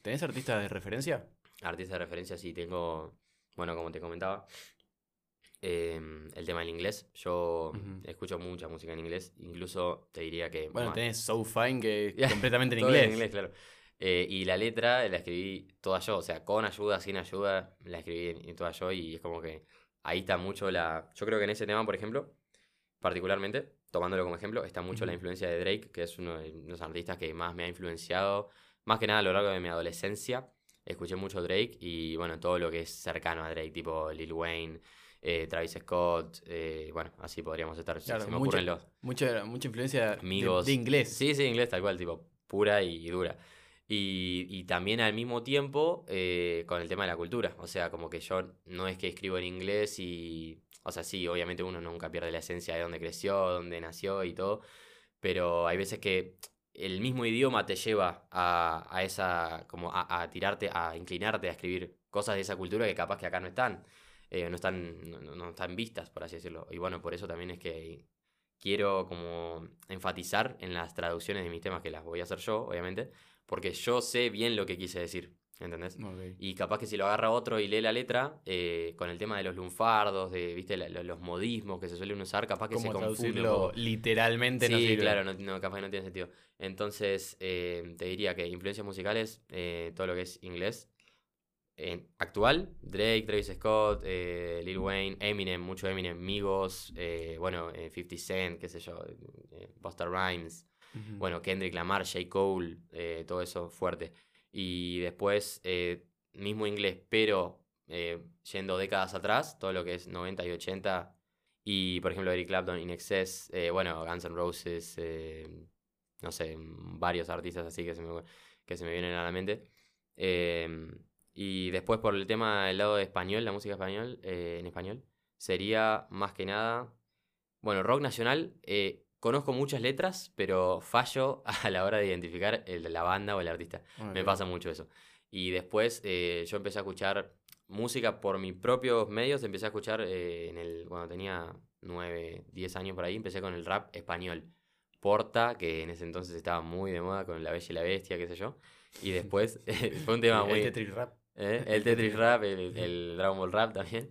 ¿Tenés artistas de referencia? Artista de referencia, sí, tengo, bueno, como te comentaba, em, el tema del inglés. Yo Ujú. escucho mucha música en inglés, incluso te diría que... Bueno, ma- tenés So Fine que es [LAUGHS] completamente en todo inglés. claro. Eh, y la letra la escribí toda yo, o sea, con ayuda, sin ayuda, la escribí en, en toda yo y es como que ahí está mucho la... Yo creo que en ese tema, por ejemplo, particularmente, tomándolo como ejemplo, está mucho la Ujú. influencia de Drake, que es uno de los artistas que más me ha influenciado, más que nada a lo largo de mi adolescencia. Escuché mucho Drake y bueno, todo lo que es cercano a Drake, tipo Lil Wayne, eh, Travis Scott, eh, bueno, así podríamos estar. Claro, se me mucha- ocurren los, Mucha, mucha influencia de- amigos. de, inglés. Sí, sí, inglés tal cual, tipo, pura y, y dura. Y, y también al mismo tiempo eh, con el tema de la cultura. O sea, como que yo no es que escribo en inglés y. O sea, sí, obviamente uno nunca pierde la esencia de dónde creció, dónde nació y todo. Pero hay veces que el mismo idioma te lleva a, esa. como a, tirarte, a inclinarte a escribir cosas de esa cultura que capaz que acá no están. eh, no están. No están vistas, por así decirlo. Y bueno, por eso también es que quiero como enfatizar en las traducciones de mis temas, que las voy a hacer yo, obviamente, porque yo sé bien lo que quise decir, ¿entendés? Y capaz que si lo agarra otro y lee la letra, eh, con el tema de los lunfardos, de, viste, la- los modismos que se suelen usar, capaz que se Como confunde poco. literalmente no Sí, sirve. claro, no, no, capaz que no tiene sentido. Entonces, eh, te diría que influencias musicales, eh, todo lo que es inglés. Actual, Drake, Travis Scott, Lil Wayne, Eminem, mucho Eminem, Migos, bueno, eh, 50 Cent, qué sé yo, Busta Rhymes, bueno, Kendrick Lamar, J. Cole, todo eso fuerte. Y después, eh, mismo inglés, pero eh, yendo décadas atrás, todo lo que es 90 y 80, y por ejemplo Eric Clapton, In Excess, eh, bueno, Guns N' Roses, no sé, varios artistas así que se me, que se me vienen a la mente. Em, y después por el tema del lado de español, la música español, en español, sería más que nada, bueno, rock nacional, conozco muchas letras, pero fallo [LAUGHS] a la hora de identificar el- la banda o el artista. Me Ok. pasa mucho eso. Y después eh, yo empecé a escuchar música por mis propios medios, empecé a escuchar eh, en el, cuando tenía 9, 10 años por ahí, empecé con el rap español. Porta, que en ese entonces estaba muy de moda con La Bella y la Bestia, qué sé yo. Y después [LAUGHS] fue un tema El muy... Tetris Rap. ¿Eh? El Tetris Rap, el, el Dragon Ball Rap también.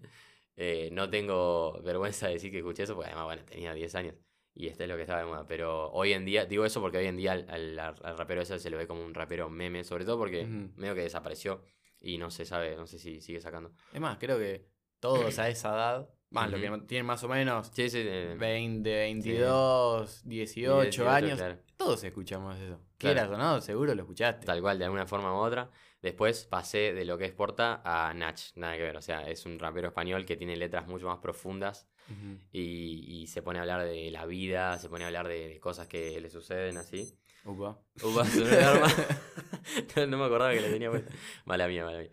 Eh, no tengo vergüenza de decir que escuché eso, porque además, bueno, tenía 10 años y este es lo que estaba de moda. Pero hoy en día, digo eso porque hoy en día al, al- al rapero ese se lo ve como un rapero meme, sobre todo porque medio que desapareció y no se sabe, no sé si sigue sacando. Es más, creo que todos a esa edad, más los que tienen más o menos Sí, sí, eh, 20, 22, 18, 18, años, claro. todos escuchamos eso. Claro. Quieras o no, seguro lo escuchaste. Tal cual, de alguna forma u otra. Después pasé de lo que es Porta a Nach, nada que ver. O sea, es un rapero español que tiene letras mucho más profundas Y, y se pone a hablar de la vida, se pone a hablar de, de cosas que le suceden así. Upa. Upa, [LAUGHS] no, no me acordaba que le tenía. Mala mía, mala mía.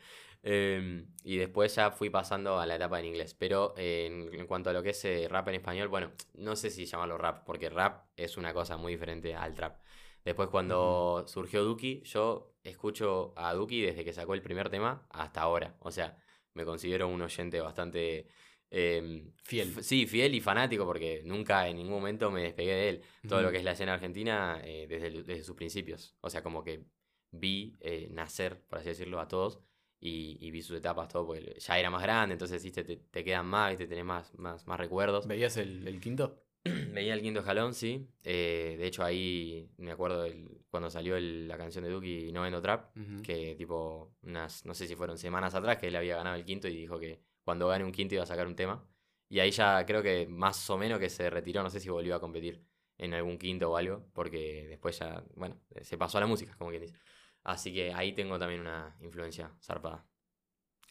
Em, y después ya fui pasando a la etapa en inglés. Pero eh, en, en cuanto a lo que es eh, rap en español, bueno, no sé si llamarlo rap, porque rap es una cosa muy diferente al trap. Después cuando surgió Duki, yo escucho a Duki desde que sacó el primer tema hasta ahora. O sea, me considero un oyente bastante... em, Fiel. Sí, fiel y fanático porque nunca en ningún momento me despegué de él. Todo lo que es la escena argentina eh, desde, el- desde sus principios. O sea, como que vi eh, nacer, por así decirlo, a todos y, y vi sus etapas, todo, porque ya era más grande, entonces ¿viste? Te, te quedan más, ¿viste? tenés más, más, más recuerdos. ¿Veías el, el quinto? [CLEARS THROAT] Veía el quinto escalón, sí. Eh, de hecho, ahí me acuerdo del- cuando salió el- la canción de Duki No Vendo Trap, que tipo, unas, no sé si fueron semanas atrás, que él había ganado el quinto y dijo que cuando gane un quinto iba a sacar un tema. Y ahí ya creo que más o menos que se retiró, no sé si volvió a competir en algún quinto o algo, porque después ya, bueno, se pasó a la música, como quien dice. Así que ahí tengo también una influencia zarpada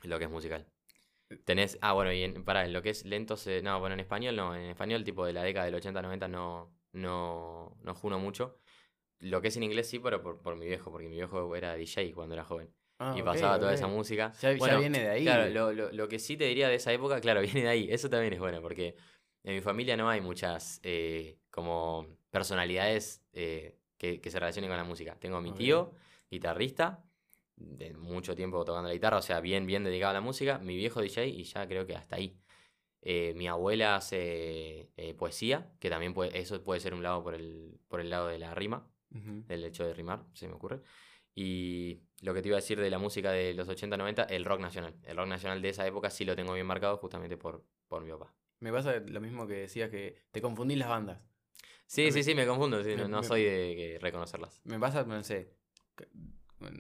en lo que es musical. Tenés, ah, bueno, y en, para, en lo que es lento, se, no, bueno, en español no, en español tipo de la década del 80-90 no, no, no juno mucho. Lo que es en inglés sí, pero por, por mi viejo, porque mi viejo era DJ cuando era joven Ah, y pasaba toda esa música. Ya, ya Bueno, viene de ahí. Claro, lo, lo- lo que sí te diría de esa época, claro, [LAUGHS] viene de ahí. Eso también es bueno, porque en mi familia no hay muchas eh, como personalidades eh, que, que se relacionen con la música. Tengo a mi tío, guitarrista, de mucho tiempo tocando la guitarra, o sea, bien, bien dedicado a la música. Mi viejo DJ y ya creo que hasta ahí. Eh, mi abuela hace eh, poesía, que también puede, eso puede ser un lado por el, por el lado de la rima Ujú. del hecho de rimar, se me ocurre. Y lo que te iba a decir de la música de los 80-90, el rock nacional. El rock nacional de esa época sí lo tengo bien marcado justamente por, por mi papá. Me pasa lo mismo que decías que te confundís las bandas. Sí, sí, sí, me confundo, sí, me- no, no me- soy de que reconocerlas. Me pasa, no sé, que-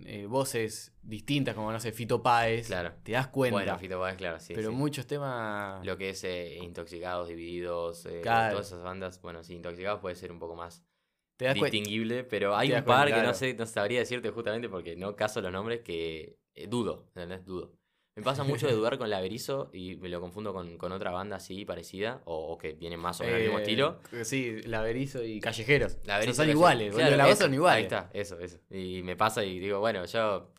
eh, voces distintas como, no sé, Fito Páez. Claro. Te das cuenta. Bueno, Fito Páez, claro, sí. pero sí. muchos temas... Lo que es eh, Intoxicados, Divididos, eh, Claro. todas esas bandas, bueno, sí, Intoxicados puede ser un poco más te das cuenta. distinguible, pero hay un cuenta, par que no sé, no sabría decirte justamente porque no caso los nombres que eh, dudo, ¿entendés? Dudo. Me pasa mucho de [LAUGHS] dudar con la Berizo y me lo confundo con, con otra banda así parecida o, o que tienen más o menos el mismo Eh, estilo. Sí, Laberizo y Callejeros. La O sea, Berizo son iguales, Claro, la voz son iguales. Ahí está, eso, eso. Y me pasa y digo, bueno, yo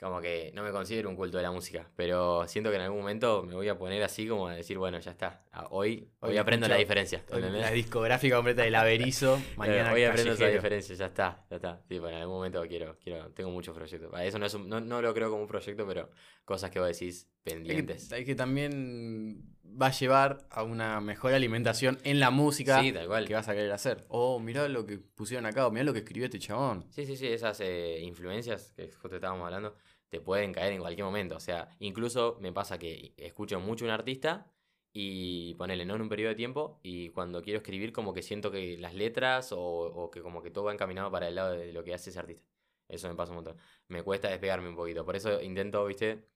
como que no me considero un culto de la música, pero siento que en algún momento me voy a poner así como a decir, bueno, ya está. Hoy, hoy, Hoy aprendo la diferencia. ¿entendés? La discográfica completa de Laberizo, [LAUGHS] Claro, mañana hoy aprendo esa diferencia, ya está, ya está. Sí, bueno, en algún momento quiero, quiero, tengo muchos proyectos. Ah, Eso no, es un- no, no lo creo como un proyecto, pero cosas que vos decís Es que, pendientes. es que también va a llevar a una mejor alimentación en la música Sí, tal cual. que vas a querer hacer. Oh, mirá lo que pusieron acá, o mirá lo que escribió este chabón. Sí, sí, sí, esas eh, influencias que justo estábamos hablando te pueden caer en cualquier momento. O sea, incluso me pasa que escucho mucho un artista y ponele, no en un periodo de tiempo, y cuando quiero escribir como que siento que las letras o, o que como que todo va encaminado para el lado de lo que hace ese artista. Eso me pasa un montón. Me cuesta despegarme un poquito. Por eso intento, viste,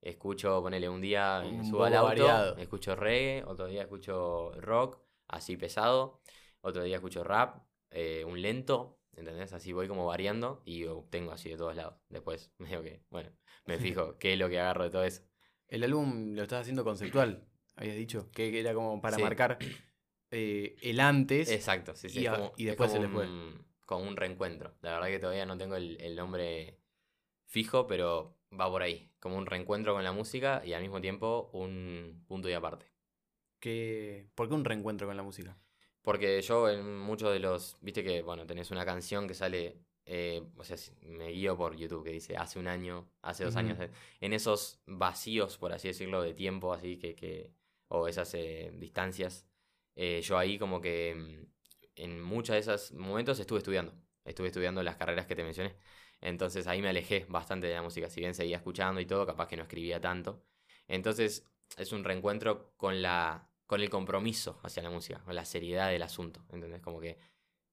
escucho, ponele, un día Un subo al auto, variado. escucho reggae, otro día escucho rock, así pesado, otro día escucho rap, eh, un lento, ¿entendés? Así voy como variando y obtengo así de todos lados. Después, [LAUGHS] medio que, bueno, me fijo qué es lo que agarro de todo eso. El álbum lo estás haciendo conceptual, habías dicho, que era como para Sí. marcar eh, el antes. Exacto, sí, sí. y es como, y es después como el después. un, como un reencuentro. La verdad que todavía no tengo el, el nombre fijo, pero va por ahí. Como un reencuentro con la música y al mismo tiempo un punto y aparte. Que, ¿Por qué un reencuentro con la música? Porque yo en muchos de los, viste que, bueno, tenés una canción que sale, eh, o sea, me guío por YouTube que dice hace un año, hace dos años, en esos vacíos, por así decirlo, de tiempo, así que, que o esas eh, distancias, eh, yo ahí como que mm, en muchos de esos momentos estuve estudiando, estuve estudiando las carreras que te mencioné, entonces ahí me alejé bastante de la música, si bien seguía escuchando y todo, capaz que no escribía tanto, entonces es un reencuentro con la con el compromiso hacia la música, con la seriedad del asunto, ¿entendés? Como que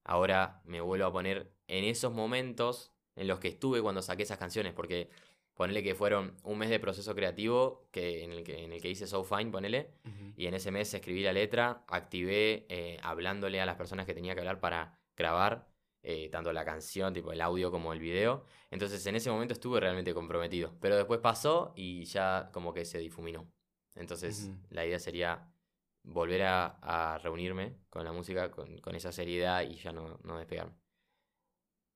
ahora me vuelvo a poner en esos momentos en los que estuve cuando saqué esas canciones, porque ponele que fueron un mes de proceso creativo que, en, el que, en el que hice So Fine, ponele, y en ese mes escribí la letra, activé eh, hablándole a las personas que tenía que hablar para grabar eh, tanto la canción, tipo el audio como el video. Entonces en ese momento estuve realmente comprometido. Pero después pasó y ya como que se difuminó. Entonces la idea sería volver a, a reunirme con la música con, con esa seriedad y ya no, no despegarme.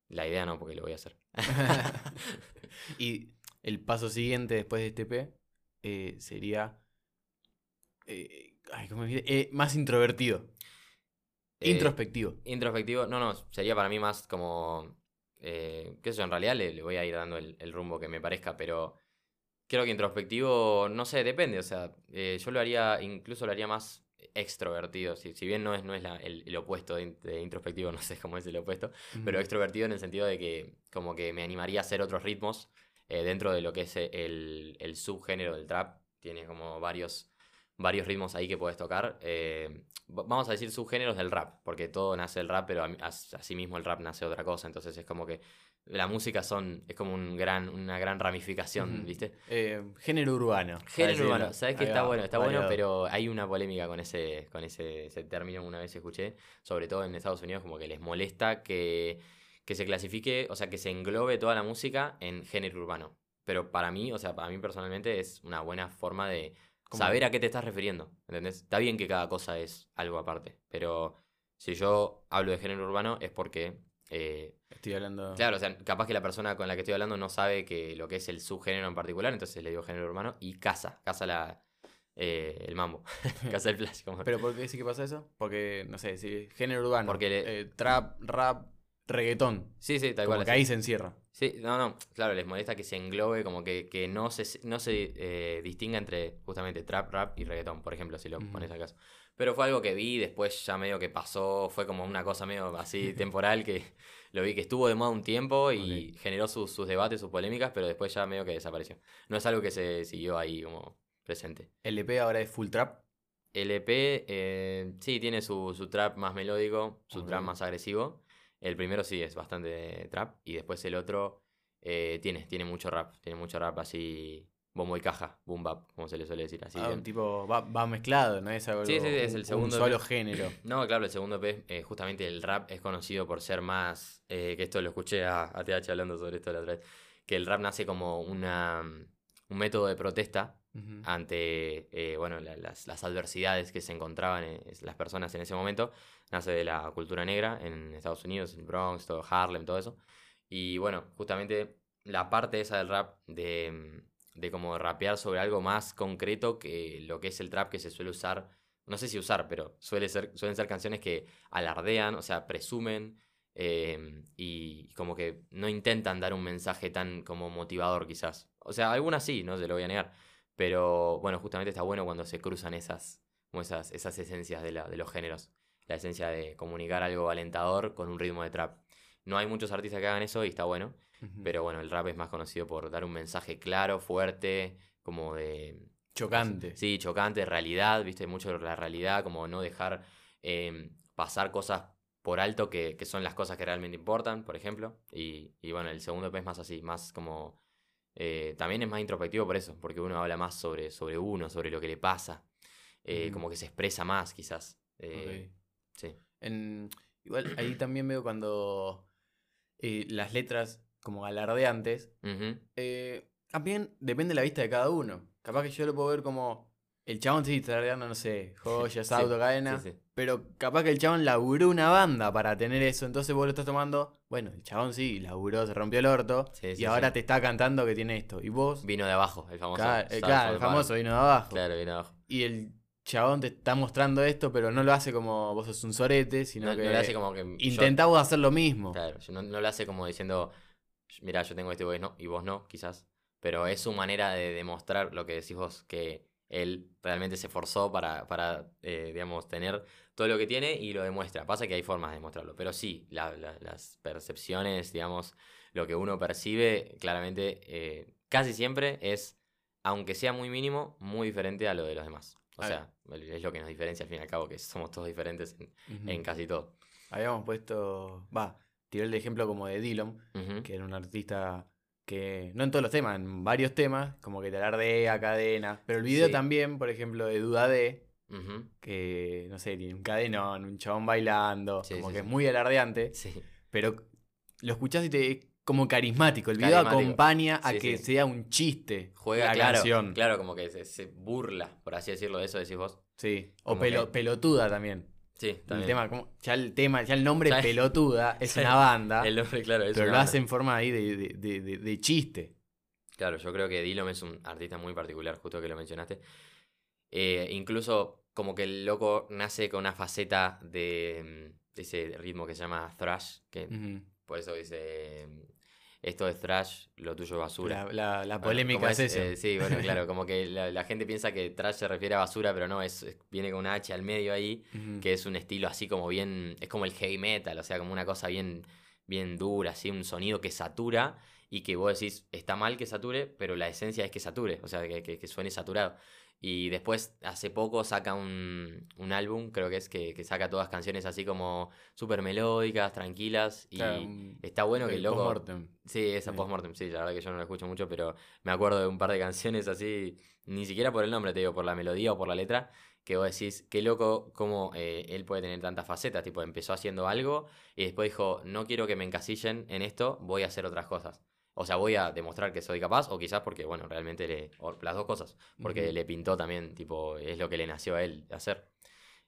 La idea no, porque lo voy a hacer. [LAUGHS] [LAUGHS] y el paso siguiente después de este EP eh, sería eh, ay, ¿cómo dice? Eh, más introvertido, Eh, introspectivo. Introspectivo, no, no, sería para mí más como, eh, qué sé yo, en realidad le, le voy a ir dando el, el rumbo que me parezca, pero creo que introspectivo, no sé, depende, o sea, eh, yo lo haría, incluso lo haría más extrovertido, si, si bien no es, no es la- el, el opuesto de, in- de introspectivo, [LAUGHS] no sé cómo es el opuesto, pero extrovertido en el sentido de que como que me animaría a hacer otros ritmos eh, dentro de lo que es el, el subgénero del trap, tiene como varios varios ritmos ahí que puedes tocar. eh, vamos a decir subgéneros del rap, porque todo nace del rap, pero a- asimismo el rap nace otra cosa. Entonces es como que la música son, es como un gran, una gran ramificación. ¿viste? Eh, género urbano. Género urbano, sabes que está va, bueno, está bueno, pero hay una polémica con ese, con ese, ese término, una vez escuché, sobre todo en Estados Unidos, como que les molesta que, que se clasifique, o sea, que se englobe toda la música en género urbano. Pero para mí, o sea, para mí personalmente es una buena forma de ¿Cómo? saber a qué te estás refiriendo, ¿entendés? Está bien que cada cosa es algo aparte, pero si yo hablo de género urbano es porque... eh, Estoy hablando. Claro, o sea, capaz que la persona con la que estoy hablando no sabe que lo que es el subgénero en particular, entonces le digo género urbano y casa, casa la, eh, el mambo, [LAUGHS] casa el flash. Como... ¿Pero por qué sí que pasa eso? Porque, no sé, si género urbano, Porque le- eh, trap, rap, reggaetón. sí, sí, tal Como cual. que así. ahí se encierra. Sí, no, no, claro, les molesta que se englobe, como que, que no se, no se distinga entre justamente trap, rap y reggaetón, por ejemplo, si lo pones al caso. Pero fue algo que vi, después ya medio que pasó, fue como una cosa medio así [LAUGHS] temporal que lo vi que estuvo de moda un tiempo y generó sus, sus debates, sus polémicas, pero después ya medio que desapareció. No es algo que se siguió ahí como presente. El EP ahora es full trap. LP, eh, sí, tiene su, su trap más melódico, su trap más agresivo. El primero sí es bastante trap. Y después el otro eh, tiene, tiene mucho rap. Tiene mucho rap así, bombo y caja, boom bap, como se le suele decir. Así Ah, bien. tipo, va, va mezclado, no es algo. Sí, sí, es un- el segundo Un solo género. [CLEARS THROAT] No, claro, el segundo EP, eh, justamente el rap es conocido por ser más, eh, que esto lo escuché a, a TH hablando sobre esto la otra vez, que el rap nace como una, un método de protesta ante eh, bueno, la- las, las adversidades que se encontraban eh, las personas en ese momento. Nace de la cultura negra en Estados Unidos, en Bronx, todo Harlem, todo eso. Y bueno, justamente la parte esa del rap, de, mm, de como rapear sobre algo más concreto que lo que es el trap que se suele usar, no sé si usar, pero suele ser, suelen ser canciones que alardean, o sea, presumen. eh, y como que no intentan dar un mensaje tan como motivador quizás. O sea, algunas sí, no se lo voy a negar. Pero bueno, justamente está bueno cuando se cruzan esas, esas, esas esencias de, la- de los géneros. La esencia de comunicar algo alentador con un ritmo de trap. No hay muchos artistas que hagan eso y está bueno. Pero bueno, el rap es más conocido por dar un mensaje claro, fuerte, como de... Chocante. Sí, chocante, realidad, viste, mucho la realidad, como no dejar eh, pasar cosas por alto que, que son las cosas que realmente importan, por ejemplo. Y, y bueno, el segundo EP es más así, más como... eh, también es más introspectivo por eso, porque uno habla más sobre, sobre uno, sobre lo que le pasa. eh. Como que se expresa más, quizás. eh. Sí. En- igual ahí también veo cuando eh, las letras como alardeantes, eh, también depende de la vista de cada uno. Capaz que yo lo puedo ver como el chabón sí está alardeando, no sé, [LAUGHS] joyas, Sí, auto, cadena, sí, sí. pero capaz que el chabón laburó una banda para tener eso, entonces vos lo estás tomando, bueno, el chabón sí, laburó, se rompió el orto y ahora te está cantando que tiene esto y vos, Vino de abajo, el famoso. claro, eh, claro, el famoso vino de abajo. Claro, vino de abajo. Y el chabón te está mostrando esto, pero no lo hace como vos sos un sorete, sino No, que no le hace como que. yo- intentá vos hacer lo mismo. Claro, no, no lo hace como diciendo, mira, yo tengo este no, y vos no, quizás. Pero es su manera de demostrar lo que decís vos, que él realmente se esforzó para, para eh, digamos, tener todo lo que tiene y lo demuestra. Pasa que hay formas de demostrarlo, pero sí, la- la- las percepciones, digamos, lo que uno percibe, claramente, eh, casi siempre es, aunque sea muy mínimo, muy diferente a lo de los demás. O sea, es lo que nos diferencia al fin y al cabo, que somos todos diferentes en, en casi todo. Habíamos puesto, va, tiré el ejemplo como de Dillon, Ujú. que era un artista que, no en todos los temas, en varios temas, como que te alardea, cadena. Pero el video Sí. también, por ejemplo, de Duda D, que, no sé, tiene un cadenón, un chabón bailando, Sí, como sí, que es muy alardeante, Sí. pero lo escuchás y te como carismático. El video Carismático. acompaña a Sí, que sí. sea un chiste Juega, la claro, canción. claro, como que se, se burla, por así decirlo, de eso decís vos. Sí. O Como pelo- que- pelotuda también. Sí, El también. tema, como- ya el tema, ya el nombre pelotuda [LAUGHS] es una banda, El nombre, claro, es pero una lo banda. hace en forma ahí de, de- de- de- de chiste. Claro, yo creo que Dillom es un artista muy particular, justo que lo mencionaste. Eh, incluso como que el loco nace con una faceta de, mm, ese ritmo que se llama thrash, que por eso dice, mm, esto es thrash, lo tuyo es basura. La, la- la polémica es, eso. eh, sí, bueno, claro, [LAUGHS] como que la, la gente piensa que trash se refiere a basura, pero no, es, es- viene con una H al medio ahí, que es un estilo así como bien, es como el heavy metal, o sea, como una cosa bien, bien dura, así, un sonido que satura y que vos decís, está mal que sature, pero la esencia es que sature, o sea, que, que- que suene saturado. Y después, hace poco, saca un, un álbum, creo que es, que, que saca todas canciones así como súper melódicas, tranquilas. Y Claro, está bueno que el loco... postmortem. Sí, esa Sí. postmortem, sí, la verdad que yo no la escucho mucho, pero me acuerdo de un par de canciones así, ni siquiera por el nombre, te digo, por la melodía o por la letra, que vos decís, qué loco cómo eh, él puede tener tantas facetas, tipo, empezó haciendo algo y después dijo, no quiero que me encasillen en esto, voy a hacer otras cosas. O sea, voy a demostrar que soy capaz, o quizás porque, bueno, realmente le, o las dos cosas, porque Ujú. le pintó también, tipo, es lo que le nació a él hacer.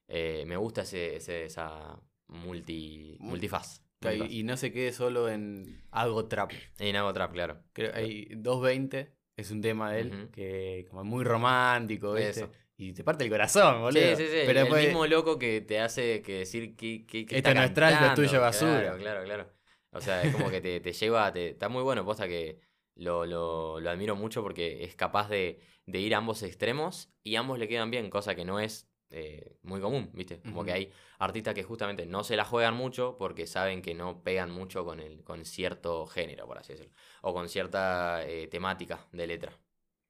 Eh, me gusta ese, ese- esa multi, Mu- multifaz. Multifaz. y no se quede solo en hago trap. En Hago Trap, claro. Creo hay 220 es un tema de él Ujú. que como muy romántico, ¿viste? Eso. Y te parte el corazón, boludo. Sí, sí, sí. Pero el después, mismo loco que te hace que decir que, que, que está no es trap, lo tuyo basura. Claro, claro, claro. O sea, es como que te, te lleva, te, está muy bueno, posta que lo, lo, lo admiro mucho porque es capaz de, de ir a ambos extremos y ambos le quedan bien, cosa que no es eh, muy común, ¿viste? Como que hay artistas que justamente no se la juegan mucho porque saben que no pegan mucho con, el, con cierto género, por así decirlo, o con cierta eh, temática de letra.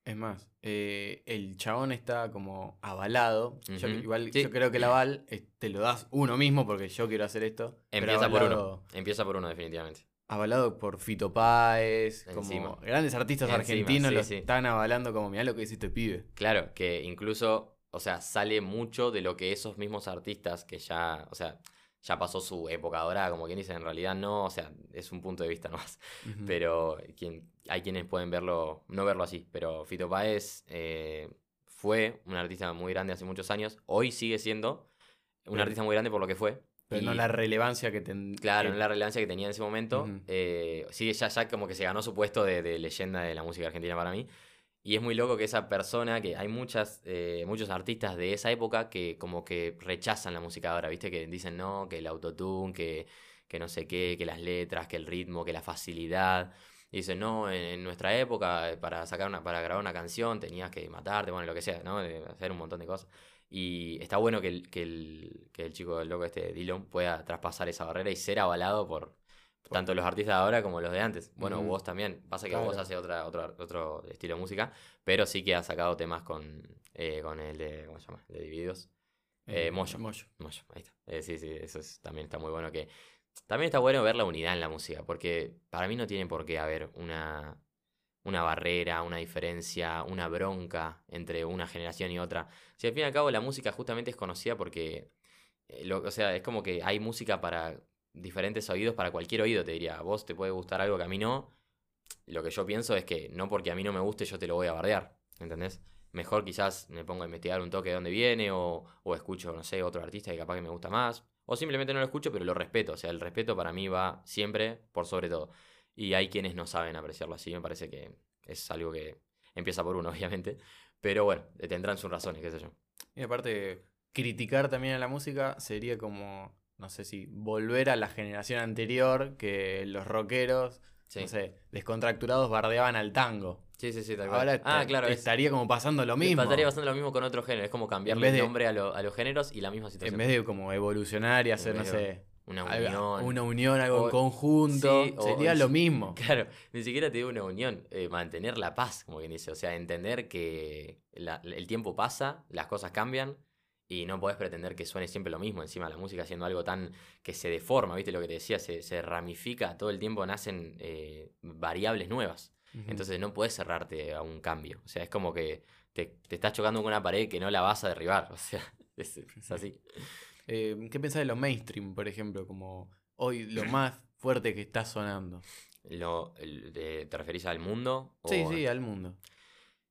Es más, eh, el chabón está como avalado. Yo, igual Sí. yo creo que el aval eh, te lo das uno mismo porque yo quiero hacer esto. Empieza por uno, empieza por uno definitivamente. Avalado por Fito Páez, Encima. como grandes artistas Encima, argentinos sí, lo sí. están avalando como, mirá lo que dice este pibe. Claro, que incluso, o sea, sale mucho de lo que esos mismos artistas que ya, o sea, ya pasó su época dorada, como quien dice, en realidad no, o sea, es un punto de vista [LAUGHS] nomás. Ujú. Pero quien, hay quienes pueden verlo, no verlo así, pero Fito Páez eh, fue un artista muy grande hace muchos años, hoy sigue siendo un Pero- artista muy grande por lo que fue. Pero no y- la relevancia que ten... Claro, que- no la relevancia que tenía en ese momento. Ujú. eh, sí, ya, ya como que se ganó su puesto de, de leyenda de la música argentina para mí. Y es muy loco que esa persona, que hay muchas, eh, muchos artistas de esa época que como que rechazan la música ahora, ¿viste? Que dicen no, que el autotune, que, que no sé qué, que las letras, que el ritmo, que la facilidad. Y dicen, no, en, nuestra época, eh, para sacar una, para grabar una canción tenías que matarte, bueno, lo que sea, ¿no? De hacer un montón de cosas. Y está bueno que el, que el, que el chico, el loco este, Dylan, pueda traspasar esa barrera y ser avalado por tanto los artistas de ahora como los de antes. Bueno, vos también. Pasa que vos Claro. haces otra, otro, otro estilo de música, pero sí que has sacado temas con, eh, con el de, ¿cómo se llama? El de Divididos. Eh, Moyo. Moyo. Moyo, ahí está. Eh, sí, sí, eso es- también está muy bueno que... También está bueno ver la unidad en la música, porque para mí no tiene por qué haber una, una barrera, una diferencia, una bronca entre una generación y otra. Si al fin y al cabo la música justamente es conocida porque, eh, lo- o sea, es como que hay música para diferentes oídos, para cualquier oído, te diría. Vos te puede gustar algo que a mí no. Lo que yo pienso es que no porque a mí no me guste yo te lo voy a bardear, ¿entendés? Mejor quizás me pongo a investigar un toque de dónde viene o, o escucho, no sé, otro artista que capaz que me gusta más. O simplemente no lo escucho, pero lo respeto. O sea, el respeto para mí va siempre por sobre todo. Y hay quienes no saben apreciarlo así. Me parece que es algo que empieza por uno, [LAUGHS] obviamente. Pero bueno, tendrán sus razones, qué sé yo. Y aparte, criticar también a la música sería como, no sé si, volver a la generación anterior que los rockeros, Sí, no sé, descontracturados bardeaban al tango. sí, sí, sí, tal cual. Ahora ah, claro, es, estaría como pasando lo mismo. pasaría bastante lo mismo con otro género. Es como cambiarle el de- nombre a, lo- a los géneros y la misma situación. En vez de como evolucionar y hacer, no sé, Una algo- unión. una unión, algo O- en conjunto, sí, sería o- lo mismo. [LAUGHS] Claro, ni siquiera te digo una unión, eh, mantener la paz, como quien dice. O sea, entender que la- el tiempo pasa, las cosas cambian y no podés pretender que suene siempre lo mismo. Encima la música siendo algo tan que se deforma, ¿viste? Lo que te decía, se, se ramifica, todo el tiempo nacen eh, variables nuevas. Entonces no puedes cerrarte a un cambio. O sea, es como que te, te estás chocando con una pared que no la vas a derribar. [LAUGHS] O sea, es, es así. [LAUGHS] Eh, ¿Qué pensás de los mainstream, por ejemplo? Como hoy lo más fuerte que está sonando. Lo, ¿Te referís al mundo? Sí, sí, al mundo.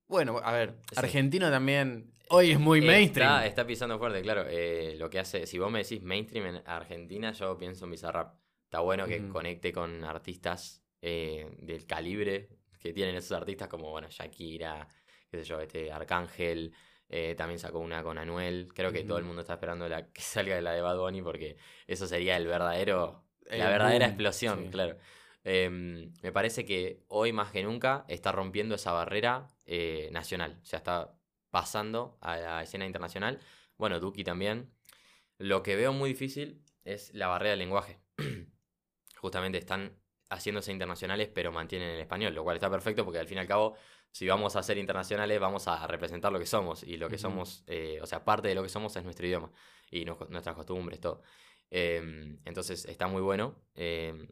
Bueno, a ver, Sí. argentino también hoy es muy mainstream. Está, pisando fuerte, claro. eh, lo que hace, si vos me decís mainstream en Argentina, yo pienso en Bizarrap. Está bueno que conecte con artistas eh, del calibre que tienen esos artistas, como bueno, Shakira, qué sé yo, este Arcángel. eh, también sacó una con Anuel. Creo que todo el mundo está esperando la, que salga de la de Bad Bunny porque eso sería el verdadero. El la verdadera boom, explosión, sí. claro. Em, me parece que hoy más que nunca está rompiendo esa barrera eh, nacional. O sea, está pasando a la escena internacional. Bueno, Duki también. Lo que veo muy difícil es la barrera del lenguaje. [CLEARS THROAT] Justamente están haciéndose internacionales, pero mantienen el español, lo cual está perfecto porque al fin y al cabo, si vamos a ser internacionales, vamos a representar lo que somos. Y lo que somos, eh, o sea, parte de lo que somos es nuestro idioma y nos- nuestras costumbres, todo. Em, entonces está muy bueno. Em,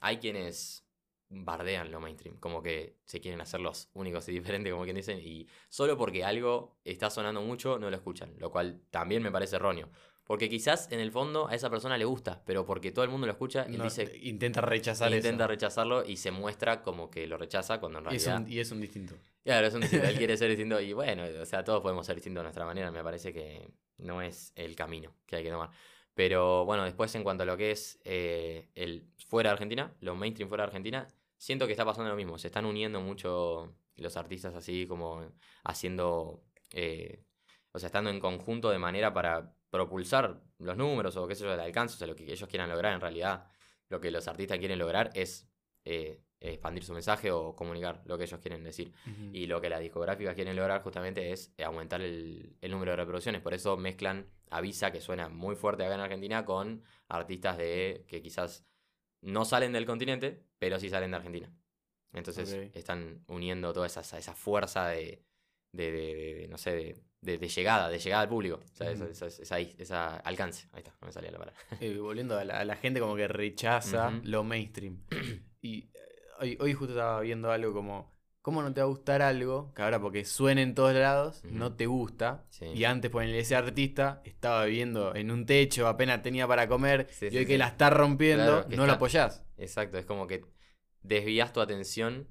hay quienes bardean lo mainstream, como que se quieren hacer los únicos y diferentes, como quien dicen, y solo porque algo está sonando mucho no lo escuchan, lo cual también me parece erróneo. Porque quizás en el fondo a esa persona le gusta, pero porque todo el mundo lo escucha, él No, dice, intenta rechazar intenta eso. rechazarlo y se muestra como que lo rechaza cuando en es, realidad... un, y es un distinto. Claro, es un distinto, él quiere [LAUGHS] ser distinto y bueno, o sea, todos podemos ser distintos de nuestra manera, me parece que no es el camino que hay que tomar. Pero bueno, después en cuanto a lo que es eh, el fuera de Argentina, lo mainstream fuera de Argentina, siento que está pasando lo mismo, se están uniendo mucho los artistas así como haciendo, eh, o sea, estando en conjunto de manera para propulsar los números o qué sé yo, el alcance, o sea, lo que ellos quieran lograr en realidad, lo que los artistas quieren lograr es eh, expandir su mensaje o comunicar lo que ellos quieren decir. Y lo que las discográficas quieren lograr justamente es eh, aumentar el, el número de reproducciones. Por eso mezclan Avisa, que suena muy fuerte acá en Argentina, con artistas de que quizás no salen del continente, pero sí salen de Argentina. Entonces están uniendo toda esa, esa fuerza de, de, de- no sé, de, de- de llegada, de llegada al público. O sea, esa- Ujú. esa, esa, esa alcance. Ahí está, no me salía la palabra. Eh, volviendo a la, a la gente como que rechaza lo mainstream. [CLEARS THROAT] Y eh, hoy, hoy justo estaba viendo algo como, ¿cómo no te va a gustar algo? Que ahora porque suena en todos lados, no te gusta. Sí. Y antes, ponele, ese artista estaba viviendo en un techo, apenas tenía para comer, Sí, y hoy sí. que la está rompiendo, Claro, no lo está- apoyás. Exacto, es como que desvías tu atención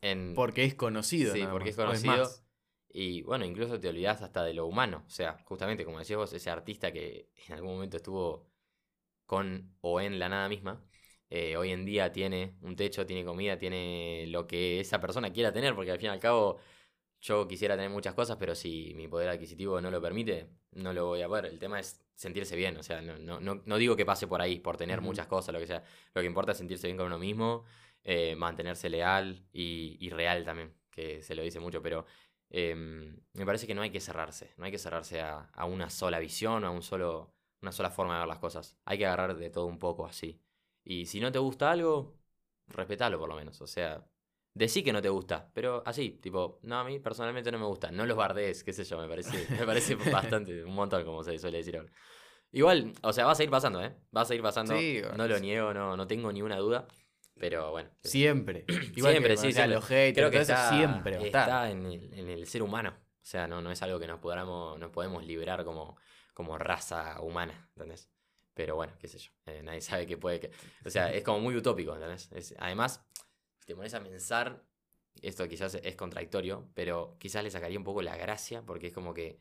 en... Porque es conocido. Sí, porque es más, conocido. Y bueno, incluso te olvidas hasta de lo humano. O sea, justamente como decías vos, ese artista que en algún momento estuvo con o en la nada misma, eh, hoy en día tiene un techo, tiene comida, tiene lo que esa persona quiera tener, porque al fin y al cabo yo quisiera tener muchas cosas, pero si mi poder adquisitivo no lo permite, no lo voy a poder. El tema es sentirse bien, o sea, no, no, no, no digo que pase por ahí, por tener muchas cosas, lo que sea. Lo que importa es sentirse bien con uno mismo, eh, mantenerse leal y, y real también, que se lo dice mucho, pero em, me parece que no hay que cerrarse, no hay que cerrarse a, a una sola visión, a un solo, una sola forma de ver las cosas. Hay que agarrar de todo un poco así. Y si no te gusta algo, respetalo por lo menos, o sea, decí que no te gusta, pero así, tipo, no, a mí personalmente no me gusta, no los bardees, qué sé yo, me parece, me parece [LAUGHS] bastante, un montón, como se suele decir ahora. Igual, o sea, va a seguir pasando, ¿eh? Va a seguir pasando, Sí, no lo niego, no, no tengo ni una duda, pero bueno. Siempre. [CLEARS THROAT] Igual Siempre, que, sí, o sea, siempre. los haters, Creo que está, siempre está en, el, en el ser humano. O sea, no, no es algo que nos podamos, nos podemos liberar como, como raza humana, ¿entendés? Pero bueno, qué sé yo. eh, nadie [LAUGHS] sabe qué puede que. O sea, es como muy utópico, ¿entendés? Es- además, te pones a pensar. Esto quizás es contradictorio, pero quizás le sacaría un poco la gracia, porque es como que.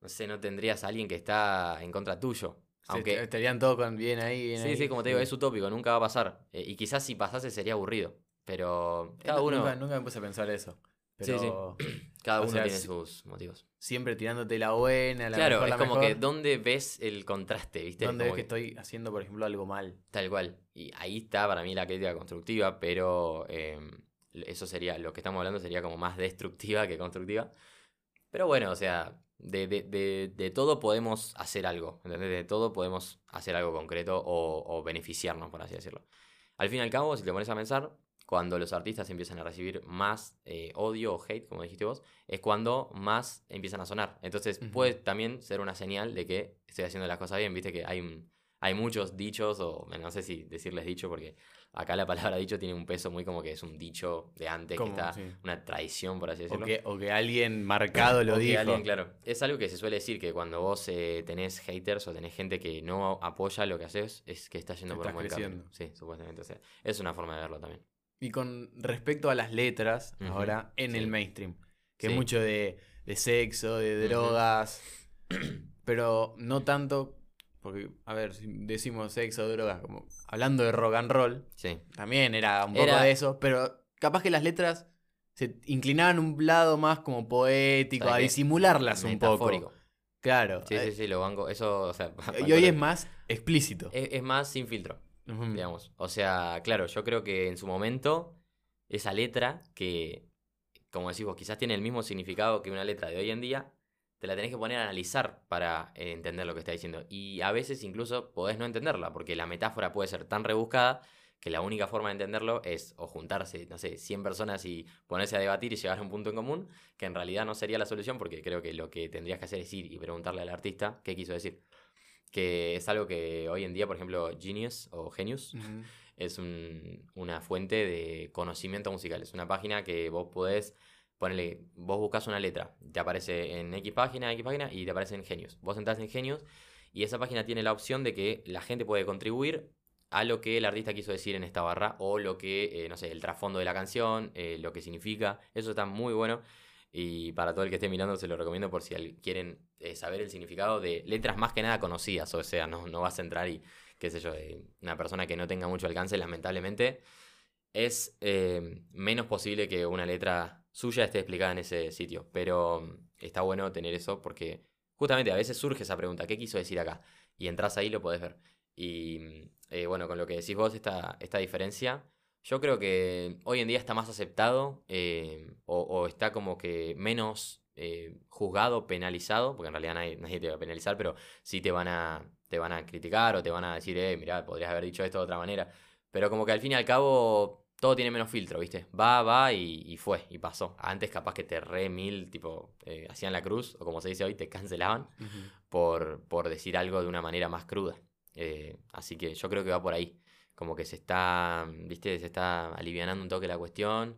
No sé, no tendrías a alguien que está en contra tuyo. Aunque. est- estarían todos con bien ahí, bien Sí, ahí. sí, como te digo, es utópico, nunca va a pasar. Eh, y quizás si pasase sería aburrido. Pero Eh, cada nu- uno. Nunca, nunca me puse a pensar eso. Sí, Pero sí. Cada O uno sea, tiene sus motivos. siempre tirándote la buena, la claro, mejor, es la como que. ¿dónde ves el contraste, viste? ¿Dónde ves que estoy haciendo, por ejemplo, algo mal? Tal cual. Y ahí está para mí la crítica constructiva, pero eh, eso sería, lo que estamos hablando sería como más destructiva que constructiva. Pero bueno, o sea, de, de- de- de todo podemos hacer algo, ¿entendés? De todo podemos hacer algo concreto o, o beneficiarnos, por así decirlo. Al fin y al cabo, si te pones a pensar, cuando los artistas empiezan a recibir más eh, odio o hate, como dijiste vos, es cuando más empiezan a sonar. Entonces puede también ser una señal de que estoy haciendo las cosas bien, viste que hay hay muchos dichos, o no sé si decirles dicho, porque acá la palabra dicho tiene un peso muy como que es un dicho de antes, que está sí. una tradición, por así O decirlo. que, o que alguien marcado [LAUGHS] lo O que dijo. alguien, claro. Es algo que se suele decir que cuando vos eh, tenés haters o tenés gente que no apoya lo que haces, es que estás yendo Que por un buen camino. Sí, supuestamente. O sea, es una forma de verlo también. Y con respecto a las letras, ahora, en sí. el mainstream, que Sí. es mucho de, de sexo, de drogas, [CLEARS THROAT] pero no tanto, porque, a ver, si decimos sexo, drogas, como hablando de rock and roll, Sí. también era un poco Era- de eso, pero capaz que las letras se inclinaban un lado más como poético, ¿Sabes a disimularlas un poco. Claro. Sí, sí, sí, lo banco. Eso, o sea. [LAUGHS] Y hoy es más explícito. Es, es más sin filtro, Digamos. O sea, claro, yo creo que en su momento, esa letra que, como decís vos, quizás tiene el mismo significado que una letra de hoy en día, te la tenés que poner a analizar para eh, entender lo que está diciendo. Y a veces incluso podés no entenderla, porque la metáfora puede ser tan rebuscada que la única forma de entenderlo es o juntarse, no sé, 100 personas y ponerse a debatir y llegar a un punto en común, que en realidad no sería la solución, porque creo que lo que tendrías que hacer es ir y preguntarle al artista qué quiso decir. Que es algo que hoy en día, por ejemplo, Genius o Genius es un- una fuente de conocimiento musical. Es una página que vos podés ponerle, vos buscas una letra, te aparece en X página, X página y te aparece en Genius. Vos entras en Genius y esa página tiene la opción de que la gente puede contribuir a lo que el artista quiso decir en esta barra o lo que, eh, no sé, el trasfondo de la canción, eh, lo que significa. Eso está muy bueno. Y para todo el que esté mirando se lo recomiendo por si quieren eh, saber el significado de letras más que nada conocidas. O sea, no, no vas a entrar y, qué sé yo, eh, una persona que no tenga mucho alcance, lamentablemente, es eh, menos posible que una letra suya esté explicada en ese sitio. Pero mm, está bueno tener eso porque justamente a veces surge esa pregunta, ¿qué quiso decir acá? Y entras ahí y lo podés ver. Y mm, eh, bueno, con lo que decís vos, esta, esta diferencia, yo creo que hoy en día está más aceptado eh, o, o está como que menos eh, juzgado, penalizado, porque en realidad nadie, nadie te va a penalizar, pero sí te van a, te van a criticar o te van a decir, eh, mirá, podrías haber dicho esto de otra manera. Pero como que al fin y al cabo todo tiene menos filtro, ¿viste? Va, va y, y fue, y pasó. Antes capaz que te re mil, tipo, eh, hacían la cruz, o como se dice hoy, te cancelaban por, por decir algo de una manera más cruda. Así que yo creo que va por ahí. Como que se está, viste, se está alivianando un toque la cuestión.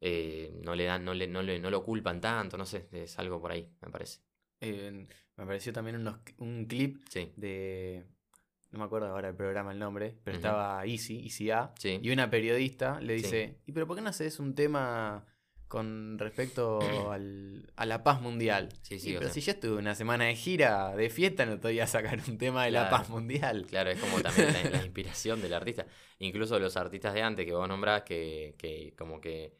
Eh, no le dan, no le, no le, no lo culpan tanto, no sé, es algo por ahí, me parece. Eh, me apareció también unos- un clip Sí, de. No me acuerdo ahora el programa, el nombre, pero estaba Easy, Easy A. sí. Y una periodista le Sí. dice: ¿Y pero por qué no haces un tema con respecto al- a la paz mundial? Sí, "Y, sí, pero sea. si yo estuve una semana de gira, de fiesta, no te voy a sacar un tema de la paz mundial. Claro, es como también la, la inspiración del artista. Incluso los artistas de antes que vos nombrás, que, que como que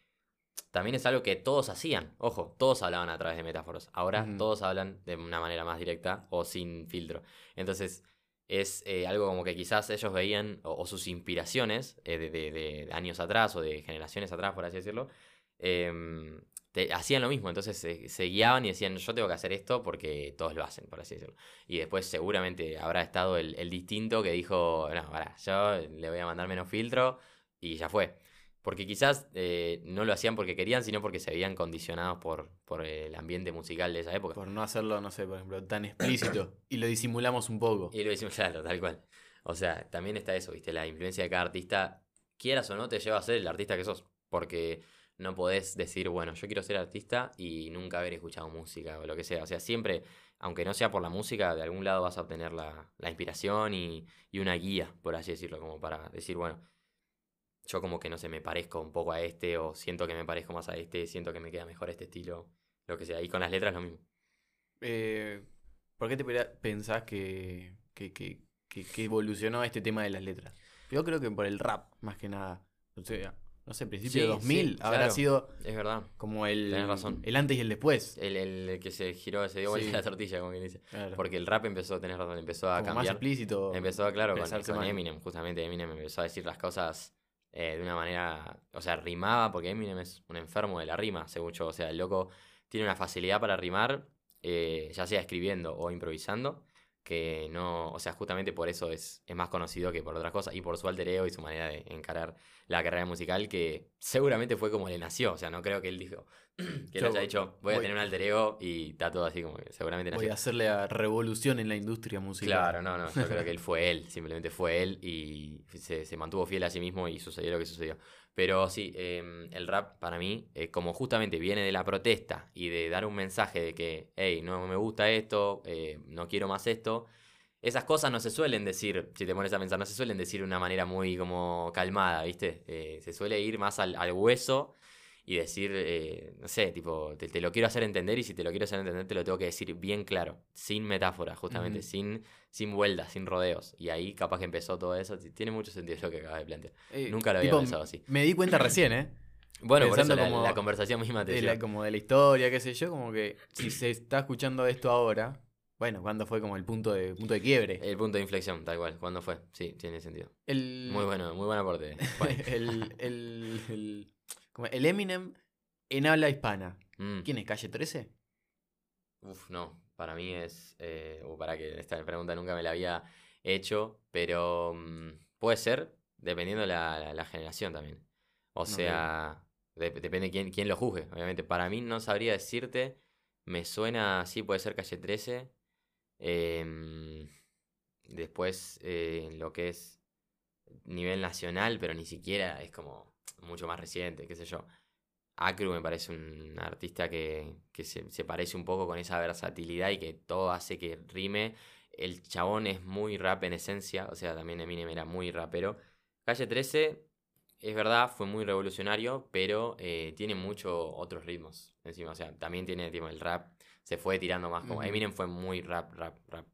también es algo que todos hacían. Ojo, todos hablaban a través de metáforas. Ahora todos hablan de una manera más directa o sin filtro. Entonces es eh, algo como que quizás ellos veían, o, o sus inspiraciones eh, de, de- de años atrás o de generaciones atrás, por así decirlo, em, te- hacían lo mismo. Entonces se, se guiaban y decían, yo tengo que hacer esto porque todos lo hacen, por así decirlo. Y después seguramente habrá estado el, el distinto que dijo, no, pará, yo le voy a mandar menos filtro y ya fue. Porque quizás eh, no lo hacían porque querían, sino porque se veían condicionados por, por el ambiente musical de esa época. Por no hacerlo, no sé, por ejemplo, tan explícito. y lo disimulamos un poco. Y lo claro, tal cual. O sea, también está eso, ¿viste? La influencia de cada artista, quieras o no, te lleva a ser el artista que sos. Porque no podés decir, bueno, yo quiero ser artista y nunca haber escuchado música o lo que sea. O sea, siempre, aunque no sea por la música, de algún lado vas a obtener la, la inspiración y, y una guía, por así decirlo, como para decir, bueno, yo como que no sé, me parezco un poco a este o siento que me parezco más a este, siento que me queda mejor este estilo, lo que sea. Y con las letras lo mismo. Eh, ¿Por qué te pensás que, que, que- que evolucionó este tema de las letras? Yo creo que por el rap, más que nada. O sea, no sé, principio de Sí, 2000 sí, habrá claro. sido Es verdad. como el, Tenés razón. el antes y el después. El, el que se giró, se dio vuelta Sí. la tortilla, como quien dice. Claro. Porque el rap empezó, tenés razón, empezó a como más cambiar. explícito. Empezó, claro, con, más. Eminem, justamente Eminem empezó a decir las cosas eh, de una manera, o sea, rimaba, porque Eminem es un enfermo de la rima, según yo. O sea, el loco tiene una facilidad para rimar, eh, ya sea escribiendo o improvisando, que no, o sea, justamente por eso es, es más conocido que por otras cosas, y por su alter ego y su manera de encarar la carrera musical, que seguramente fue como le nació, o sea, no creo que él dijo, [CLEARS THROAT] que él haya dicho, voy a voy- tener un alter ego, y está todo así como que seguramente Voy nació. a hacerle a revolución en la industria musical. Claro, no, no, yo creo que [LAUGHS] él fue él, simplemente fue él y se, se mantuvo fiel a sí mismo y sucedió lo que sucedió. Pero sí, em, el rap para mí, eh, como justamente viene de la protesta y de dar un mensaje de que, hey, no me gusta esto, eh, no quiero más esto, esas cosas no se suelen decir, si te pones a pensar, no se suelen decir de una manera muy como calmada, ¿viste? Eh, se suele ir más al hueso y decir, eh, no sé, tipo, te, te lo quiero hacer entender y si te lo quiero hacer entender te lo tengo que decir bien claro, sin metáforas, justamente, sin, sin vueltas, sin rodeos. Y ahí capaz que empezó todo eso. Tiene mucho sentido lo que acabas de plantear. Eh, Nunca lo había tipo, pensado así. Me di cuenta recién, ¿eh? [CLEARS THROAT] Bueno, por eso pensando la, como la conversación misma te de la, como de la historia, qué sé yo, como que si se está escuchando esto ahora, bueno, ¿cuándo fue como el punto de, punto de quiebre? El punto de inflexión, tal cual. ¿Cuándo fue? Sí, tiene sentido. El, Muy bueno, muy buen aporte. [LAUGHS] El, el, como el Eminem en habla hispana. Mm. ¿Quién es? ¿Calle 13? Uf, no. Para mí es. Eh, uh, para que esta pregunta nunca me la había hecho. Pero. mm, puede ser. dependiendo de la, la- la generación también. O sea, de- depende quién, quién lo juzgue, obviamente. Para mí no sabría decirte, me suena, sí, puede ser Calle 13. em, después, eh, lo que es nivel nacional, pero ni siquiera es como mucho más reciente, qué sé yo. Acru me parece un artista que, que se, se parece un poco con esa versatilidad y que todo hace que rime. El chabón es muy rap en esencia, o sea, también Eminem era muy rapero. Calle 13, es verdad, fue muy revolucionario, pero eh, tiene muchos otros ritmos encima. O sea, también tiene tipo, el rap, se fue tirando más como... Eminem fue muy rap, rap, rap.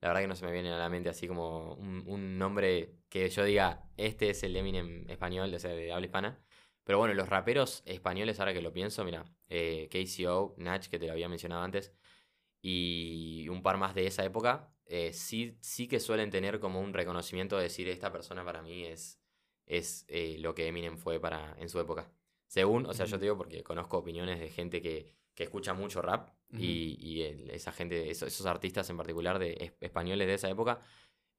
La verdad que no se me viene a la mente así como un, un nombre que yo diga, este es el Eminem español, o sea, de habla hispana. Pero bueno, los raperos españoles, ahora que lo pienso, mira, eh, KCO, Nach, que te lo había mencionado antes, y un par más de esa época, eh, sí, sí que suelen tener como un reconocimiento de decir, esta persona para mí es, es eh, lo que Eminem fue para, en su época. Según, o sea, yo te digo porque conozco opiniones de gente que, que escucha mucho rap Y, y el- esa gente, esos, esos artistas en particular de es- españoles de esa época,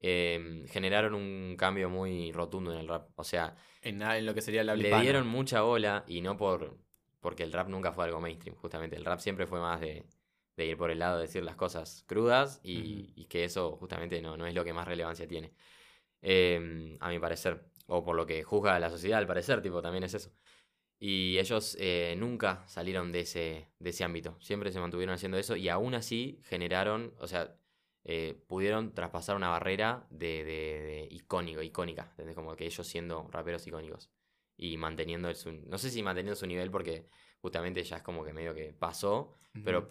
em, generaron un cambio muy rotundo en el rap. O sea, En, lo que sería la le hispana. dieron mucha bola y no por porque el rap nunca fue algo mainstream, justamente. El rap siempre fue más de, de ir por el lado de decir las cosas crudas y, y que eso justamente no, no es lo que más relevancia tiene. Em, a mi parecer. O por lo que juzga la sociedad, al parecer, tipo, también es eso. Y ellos eh, nunca salieron de ese, de ese ámbito. Siempre se mantuvieron haciendo eso y aún así generaron, o sea, eh, pudieron traspasar una barrera de, de- de icónico, icónica. ¿entendés? Como que ellos siendo raperos icónicos. Y manteniendo su, no sé si manteniendo su nivel porque justamente ya es como que medio que pasó. Pero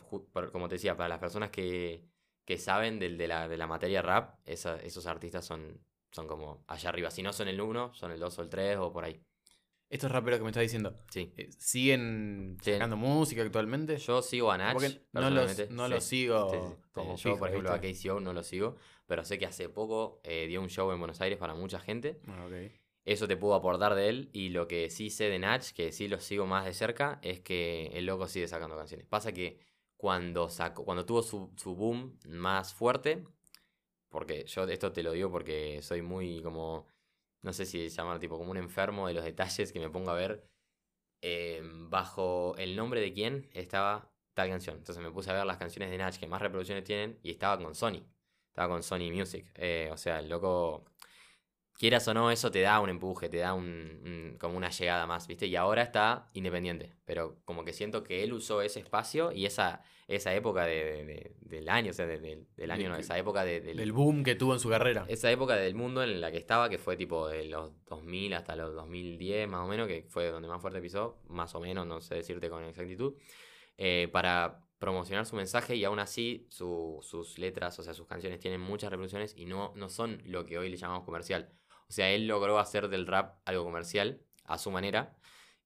como te decía, para las personas que, que saben del- de, la, de la materia rap, esa- esos artistas son, son como allá arriba. Si no son el 1, son el 2 o el 3 o por ahí. Estos raperos que me estás diciendo, Sí. eh, ¿siguen Sí. sacando música actualmente? Yo sigo a Nach. Porque no los, personalmente, no sí. los sigo como Yo, por ejemplo, a ¿viste? KCO no lo sigo, pero sé que hace poco eh, dio un show en Buenos Aires para mucha gente. Ah, ok. Eso te puedo aportar de él. Y lo que sí sé de Nach, que sí lo sigo más de cerca, es que el loco sigue sacando canciones. Pasa que cuando sacó, cuando tuvo su, su boom más fuerte, porque yo esto te lo digo porque soy muy como, no sé si llamar tipo como un enfermo de los detalles que me pongo a ver eh, bajo el nombre de quién estaba tal canción. Entonces me puse a ver las canciones de Nach que más reproducciones tienen y estaba con Sony. Estaba con Sony Music. Eh, o sea, el loco, quieras o no, eso te da un empuje, te da un, un- como una llegada más, ¿viste? Y ahora está independiente. Pero como que siento que él usó ese espacio y esa, esa época de, de- de- del año, o sea, de- de- del año, no, esa época de, del, Del boom que tuvo en su carrera. esa época del mundo en la que estaba, que fue tipo de los 2000 hasta los 2010 más o menos, que fue donde más fuerte pisó, más o menos, no sé decirte con exactitud, eh, para promocionar su mensaje y aún así su- sus letras, o sea, sus canciones tienen muchas reproducciones y no, no son lo que hoy le llamamos comercial. O sea, él logró hacer del rap algo comercial a su manera.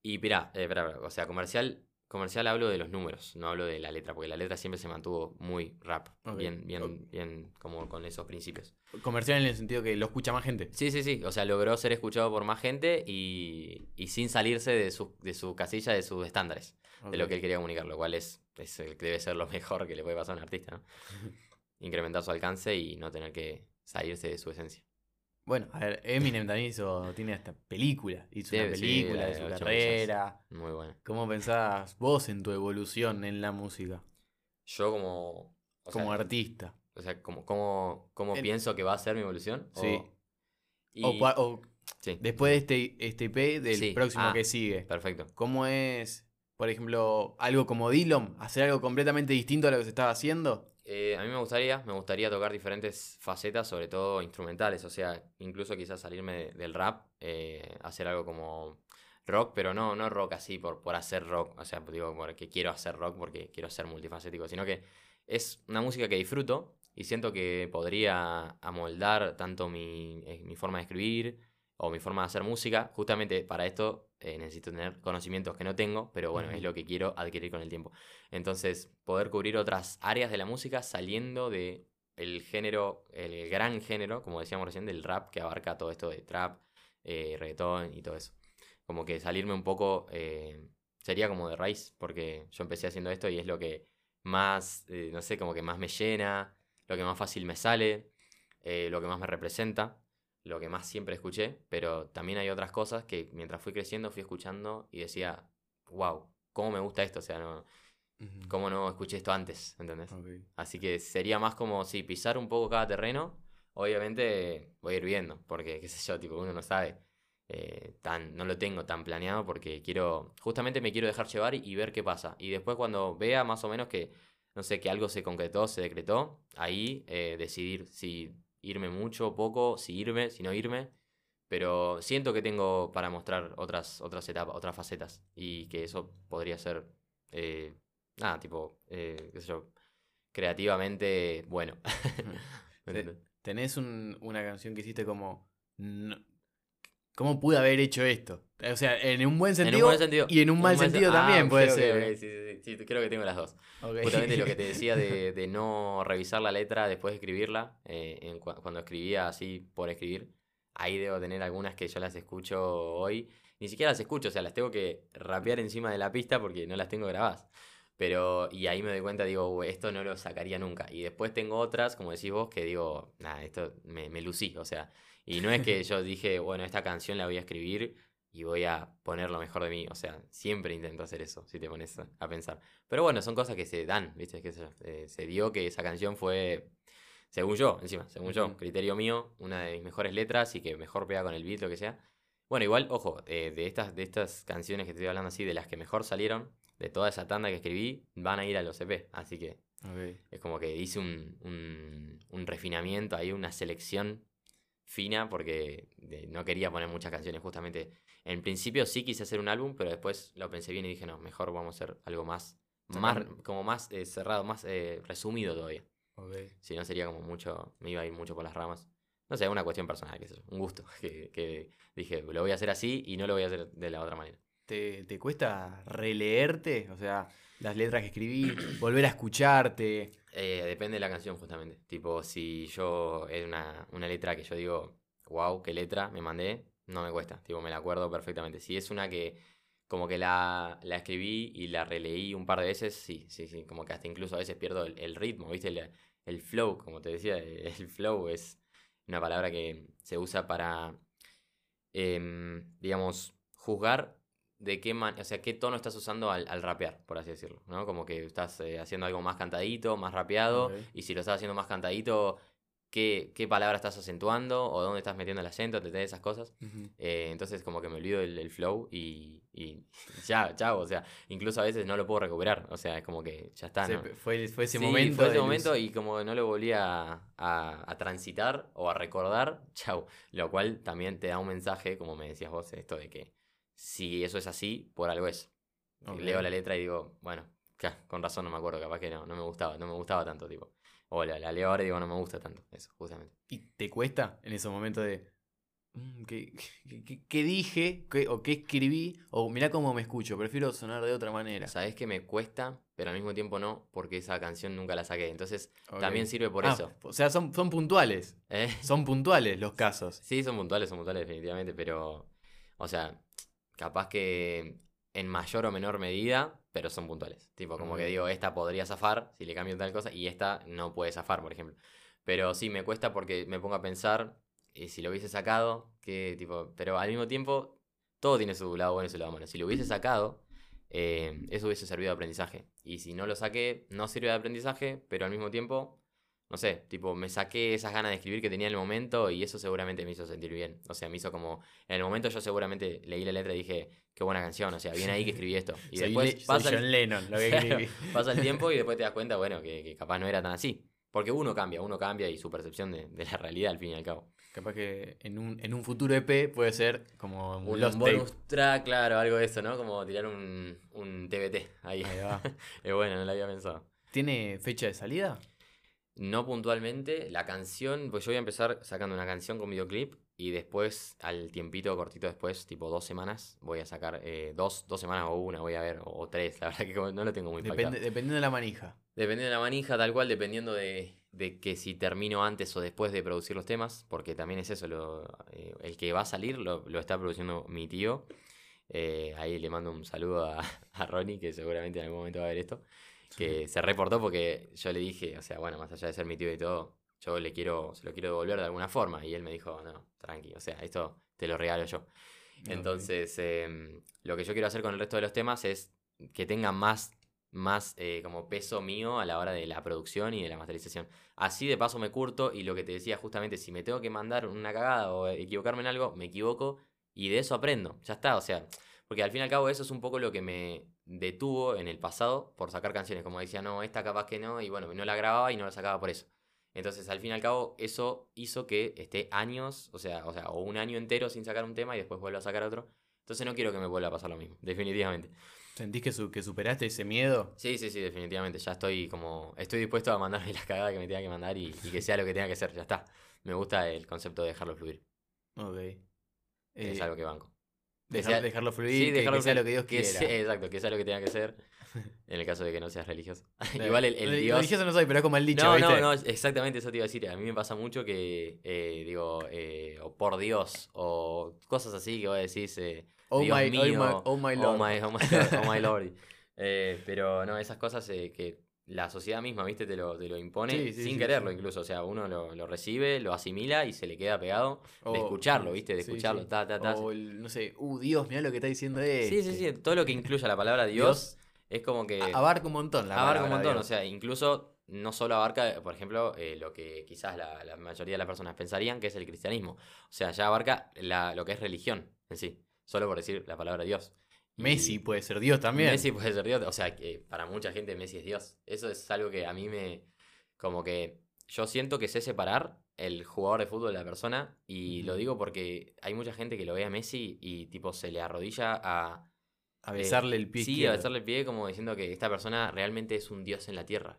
Y mira, eh, espera, espera, o sea, comercial, comercial hablo de los números, no hablo de la letra, porque la letra siempre se mantuvo muy rap, bien, bien, bien, como con esos principios. Comercial en el sentido que lo escucha más gente. Sí, sí, sí. O sea, logró ser escuchado por más gente y, y sin salirse de su, de su casilla, de sus estándares, de lo que él quería comunicar, lo cual es, es debe ser lo mejor que le puede pasar a un artista, ¿no? [LAUGHS] Incrementar su alcance y no tener que salirse de su esencia. Bueno, a ver, Eminem también hizo, tiene esta película. Hizo Sí, una película la de de su carrera. Muy bueno. ¿Cómo pensás vos en tu evolución en la música? Yo como... como sea, artista. O sea, como, como, como En- pienso que va a ser mi evolución. o- Sí. y- O, o sí, después de este, este IP, del próximo ah. que sigue. perfecto. ¿Cómo es, por ejemplo, algo como Dillon? ¿Hacer algo completamente distinto a lo que se estaba haciendo? Eh, a mí me gustaría, me gustaría tocar diferentes facetas, sobre todo instrumentales, o sea, incluso quizás salirme de- del rap, eh, hacer algo como rock, pero no, no rock así por, por hacer rock, o sea, digo, porque quiero hacer rock, porque quiero ser multifacético, sino que es una música que disfruto y siento que podría amoldar tanto mi, eh, mi forma de escribir o mi forma de hacer música. Justamente para esto eh, necesito tener conocimientos que no tengo, pero bueno, es lo que quiero adquirir con el tiempo. Entonces, poder cubrir otras áreas de la música saliendo de el género, el gran género, como decíamos recién, del rap que abarca todo esto de trap, eh, reggaetón y todo eso. Como que salirme un poco, eh, sería como de raíz, porque yo empecé haciendo esto y es lo que más, eh, no sé, como que más me llena, lo que más fácil me sale, lo que más me representa. Lo que más siempre escuché, pero también hay otras cosas que mientras fui creciendo fui escuchando y decía, wow, ¿cómo me gusta esto? O sea, no. ¿cómo no escuché esto antes? ¿Entendés? Ok. Así que sería más como, sí, pisar un poco cada terreno. Obviamente voy a ir viendo, porque, qué sé yo, tipo, uno no sabe. eh, tan, no lo tengo tan planeado porque quiero, justamente me quiero dejar llevar y, y ver qué pasa. Y después cuando vea más o menos que, no sé, que algo se concretó, se decretó, ahí eh, decidir si irme mucho poco, si irme, si no irme. Pero siento que tengo para mostrar otras, otras etapas, otras facetas. Y que eso podría ser, eh, nada, tipo, eh, qué sé yo, creativamente bueno. [LAUGHS] Tenés un- una canción que hiciste como. no- ¿Cómo pude haber hecho esto? O sea, en un buen En sentido. un buen sentido. Y en un mal sen- sentido Ah, también ok, puede ser. ok, ¿eh? sí, sí, sí, creo que tengo las dos. Ok. Justamente lo que te [LAUGHS] decía de, de no revisar la letra después de escribirla, eh, en cua- cuando escribía así por escribir, ahí debo tener algunas que yo las escucho hoy. Ni siquiera las escucho, o sea, las tengo que rapear encima de la pista porque no las tengo grabadas. Pero, y ahí me doy cuenta, digo, "Uy, esto no lo sacaría nunca. Y después tengo otras, como decís vos, que digo, nada, esto me, me lucí, o sea. Y no es que [LAUGHS] yo dije, bueno, esta canción la voy a escribir y voy a poner lo mejor de mí. O sea, siempre intento hacer eso, si te pones a a pensar. Pero bueno, son cosas que se dan, ¿viste? ¿Qué sé yo? Eh, se dio que esa canción fue, según yo, encima, según yo, criterio mío, una de mis mejores letras y que mejor pega con el beat, lo que sea. Bueno, igual, ojo, eh, de, estas, de estas canciones que estoy hablando así, de las que mejor salieron, de toda esa tanda que escribí, van a ir a los EP. Así que es como que hice un, un, un refinamiento ahí, una selección fina, porque de- no quería poner muchas canciones. Justamente, en principio sí quise hacer un álbum, pero después lo pensé bien y dije, no, mejor vamos a hacer algo más, más como más eh, cerrado, más eh, resumido todavía. Si no sería como mucho, me iba a ir mucho por las ramas. No sé, una cuestión personal, qué sé yo, un gusto. [LAUGHS] Que, que dije, lo voy a hacer así y no lo voy a hacer de la otra manera. ¿Te, te cuesta releerte? O sea, las letras que escribí, [CLEARS THROAT] volver a escucharte. Eh, depende de la canción, justamente. Tipo, si yo es una, una letra que yo digo, wow, qué letra me mandé, no me cuesta. Tipo, me la acuerdo perfectamente. Si es una que como que la, la escribí y la releí un par de veces, sí, sí, sí. Como que hasta incluso a veces pierdo el, ritmo, ¿viste? El, el flow, como te decía, el flow es una palabra que se usa para, em, digamos, juzgar de qué man o sea, qué tono estás usando al, al rapear, por así decirlo, ¿no? Como que estás eh, haciendo algo más cantadito, más rapeado, y si lo estás haciendo más cantadito, ¿qué, qué palabra estás acentuando o dónde estás metiendo el acento, ¿entendés? esas cosas. Eh, entonces como que me olvido del flow y, y [LAUGHS] ya, chao, o sea, incluso a veces no lo puedo recuperar, o sea, es como que ya está, fue, fue ese Sí, momento. fue ese momento luz. y como no lo volví a, a- a transitar o a recordar, [LAUGHS] chau. Lo cual también te da un mensaje, como me decías vos, esto de que si eso es así, por algo es. Leo la letra y digo, bueno, con razón no me acuerdo, capaz que no, no me gustaba, no me gustaba tanto, tipo. O la, la leo ahora y digo, no me gusta tanto, eso, justamente. ¿Y te cuesta en esos momentos de. mm, ¿Qué, qué- dije? ¿Qué- ¿O qué escribí? O mirá cómo me escucho, prefiero sonar de otra manera. Sabes que me cuesta, pero al mismo tiempo no, porque esa canción nunca la saqué. Entonces, también sirve por Ah, eso. O sea, son, son puntuales. ¿eh? Son puntuales los casos. Sí, son puntuales, son puntuales definitivamente, pero, o sea, capaz que en mayor o menor medida, pero son puntuales. Tipo, como que Ok. digo, esta podría zafar si le cambio tal cosa y esta no puede zafar, por ejemplo. Pero sí, me cuesta porque me pongo a pensar, y si lo hubiese sacado, que tipo, pero al mismo tiempo, todo tiene su lado bueno y su lado malo. Si lo hubiese sacado, eh, eso hubiese servido de aprendizaje. Y si no lo saqué, no sirve de aprendizaje, pero al mismo tiempo no sé, tipo, me saqué esas ganas de escribir que tenía en el momento y eso seguramente me hizo sentir bien. O sea, me hizo como. En el momento yo seguramente leí la letra y dije, qué buena canción, o sea, bien ahí que [LAUGHS] escribí esto. Y soy después Le- pasa, el, Lennon, lo que [LAUGHS] Claro, escribí. pasa el tiempo y después te das cuenta, bueno, que, que capaz no era tan así. Porque uno cambia, uno cambia y su percepción de, de la realidad al fin y al cabo. Capaz que en un, en un futuro EP puede ser como un Un Lost bonus track, claro, algo de eso, ¿no? Como tirar un, un TBT ahí. Ahí va. [LAUGHS] es bueno, no lo había pensado. ¿Tiene fecha de salida? No puntualmente, la canción, pues yo voy a empezar sacando una canción con videoclip y después, al tiempito cortito después, tipo dos semanas, voy a sacar eh, dos, dos semanas o una, voy a ver, o, o tres, la [LAUGHS] verdad que no lo tengo muy Depende, pactado. dependiendo de la manija. Dependiendo de la manija, tal cual, dependiendo de, de que si termino antes o después de producir los temas, porque también es eso, lo, eh, el que va a salir lo, lo está produciendo mi tío. Eh, ahí le mando un saludo a, [LAUGHS] a Ronnie, que seguramente en algún momento va a ver esto que se reportó porque yo le dije, o sea, bueno, más allá de ser mi tío y todo, yo le quiero, se lo quiero devolver de alguna forma. Y él me dijo, no, tranqui, o sea, esto te lo regalo yo. Entonces, em, lo que yo quiero hacer con el resto de los temas es que tengan más, más eh, como peso mío a la hora de la producción y de la masterización. Así de paso me curto y lo que te decía justamente, si me tengo que mandar una cagada o equivocarme en algo, me equivoco y de eso aprendo. Ya está, o sea, porque al fin y al cabo eso es un poco lo que me detuvo en el pasado por sacar canciones. Como decía, no, esta capaz que no, y bueno, no la grababa y no la sacaba por eso. Entonces, al fin y al cabo, eso hizo que esté años, o sea, o sea, o un año entero sin sacar un tema y después vuelva a sacar otro. Entonces no quiero que me vuelva a pasar lo mismo, [LAUGHS] definitivamente. ¿Sentís que, que superaste ese miedo? Sí, sí, sí, definitivamente. Ya estoy como. Estoy dispuesto a mandarme las cagadas que me tenga que mandar y, que sea lo que tenga que ser. Ya está. Me gusta el concepto de dejarlo fluir. Ok. es eh, algo que banco. Dejarlo fluir, que, sea lo que Dios quiera. exacto, que sea lo que tenga que ser. En el caso de que no seas religioso. [LAUGHS] Igual el, el Dios. Religioso no soy, pero es como el dicho. No, no, no, exactamente eso te iba a decir. A mí me pasa mucho que, eh, digo, eh, o por Dios, o cosas así que vos decís, eh, oh, Dios my, mío, oh, my, oh, oh, my Lord. Oh my, Lord. pero no, esas cosas que la sociedad misma, ¿viste? Te lo, te lo impone sin quererlo incluso. O sea, uno lo, lo, recibe, lo asimila y se le queda pegado de escucharlo, ¿viste? De escucharlo, ta, ta, ta. O no sé, uh, Dios, mira lo que está diciendo él. Sí, sí, sí. Todo lo que incluya la palabra Dios es como que... Abarca un montón la Abarca un montón, o sea, incluso no solo abarca, por ejemplo, eh, lo que quizás la, mayoría de las personas pensarían que es el cristianismo. O sea, ya abarca lo que es religión en sí, solo por decir la palabra Dios. Messi puede ser Dios también. Messi puede ser Dios, o sea, que para mucha gente Messi es Dios. Eso es algo que a mí me... como que yo siento que sé separar el jugador de fútbol de la persona y lo digo porque hay mucha gente que lo ve a Messi y tipo se le arrodilla a a besarle el pie. Sí, a besarle el pie como diciendo que esta persona realmente es un dios en la tierra.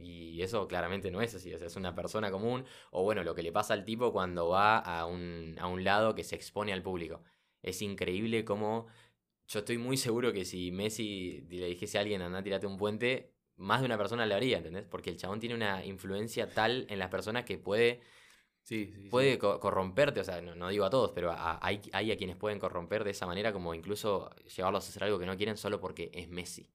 y eso claramente no es así. O sea, es una persona común. O bueno, lo que le pasa al tipo cuando va a un, a un lado que se expone al público. Es increíble cómo... Yo estoy muy seguro que si Messi le dijese a alguien, anda, tirate un puente, más de una persona le haría, ¿entendés? Porque el chabón tiene una influencia tal en las personas que puede puede corromperte, o sea, no, digo a todos, pero hay, hay, a quienes pueden corromper de esa manera, como incluso llevarlos a hacer algo que no quieren solo porque es Messi.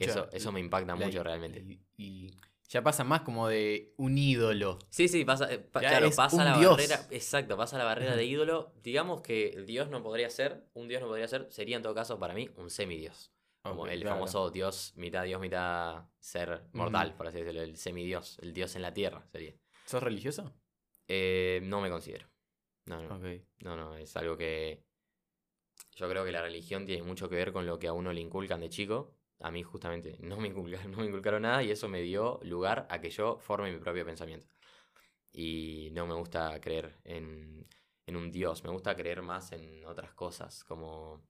eso, eso me impacta mucho realmente. Y, ya pasa más como de un ídolo. Sí, sí, pasa, eh, claro, pasa la barrera. Exacto, pasa la barrera de ídolo. Digamos que el dios no podría ser, un dios no podría ser, sería en todo caso para mí un semidios. Como el famoso dios, mitad dios, mitad ser mortal, por así decirlo, el semidios, el dios en la tierra sería. ¿Sos religioso? Eh, no me considero. No, no. No, no, es algo que. Yo creo que la religión tiene mucho que ver con lo que a uno le inculcan de chico. A mí, justamente, no me inculcaron, [LAUGHS] no me inculcaron nada y eso me dio lugar a que yo forme mi propio pensamiento. Y no me gusta creer en, en un Dios, me gusta creer más en otras cosas, como.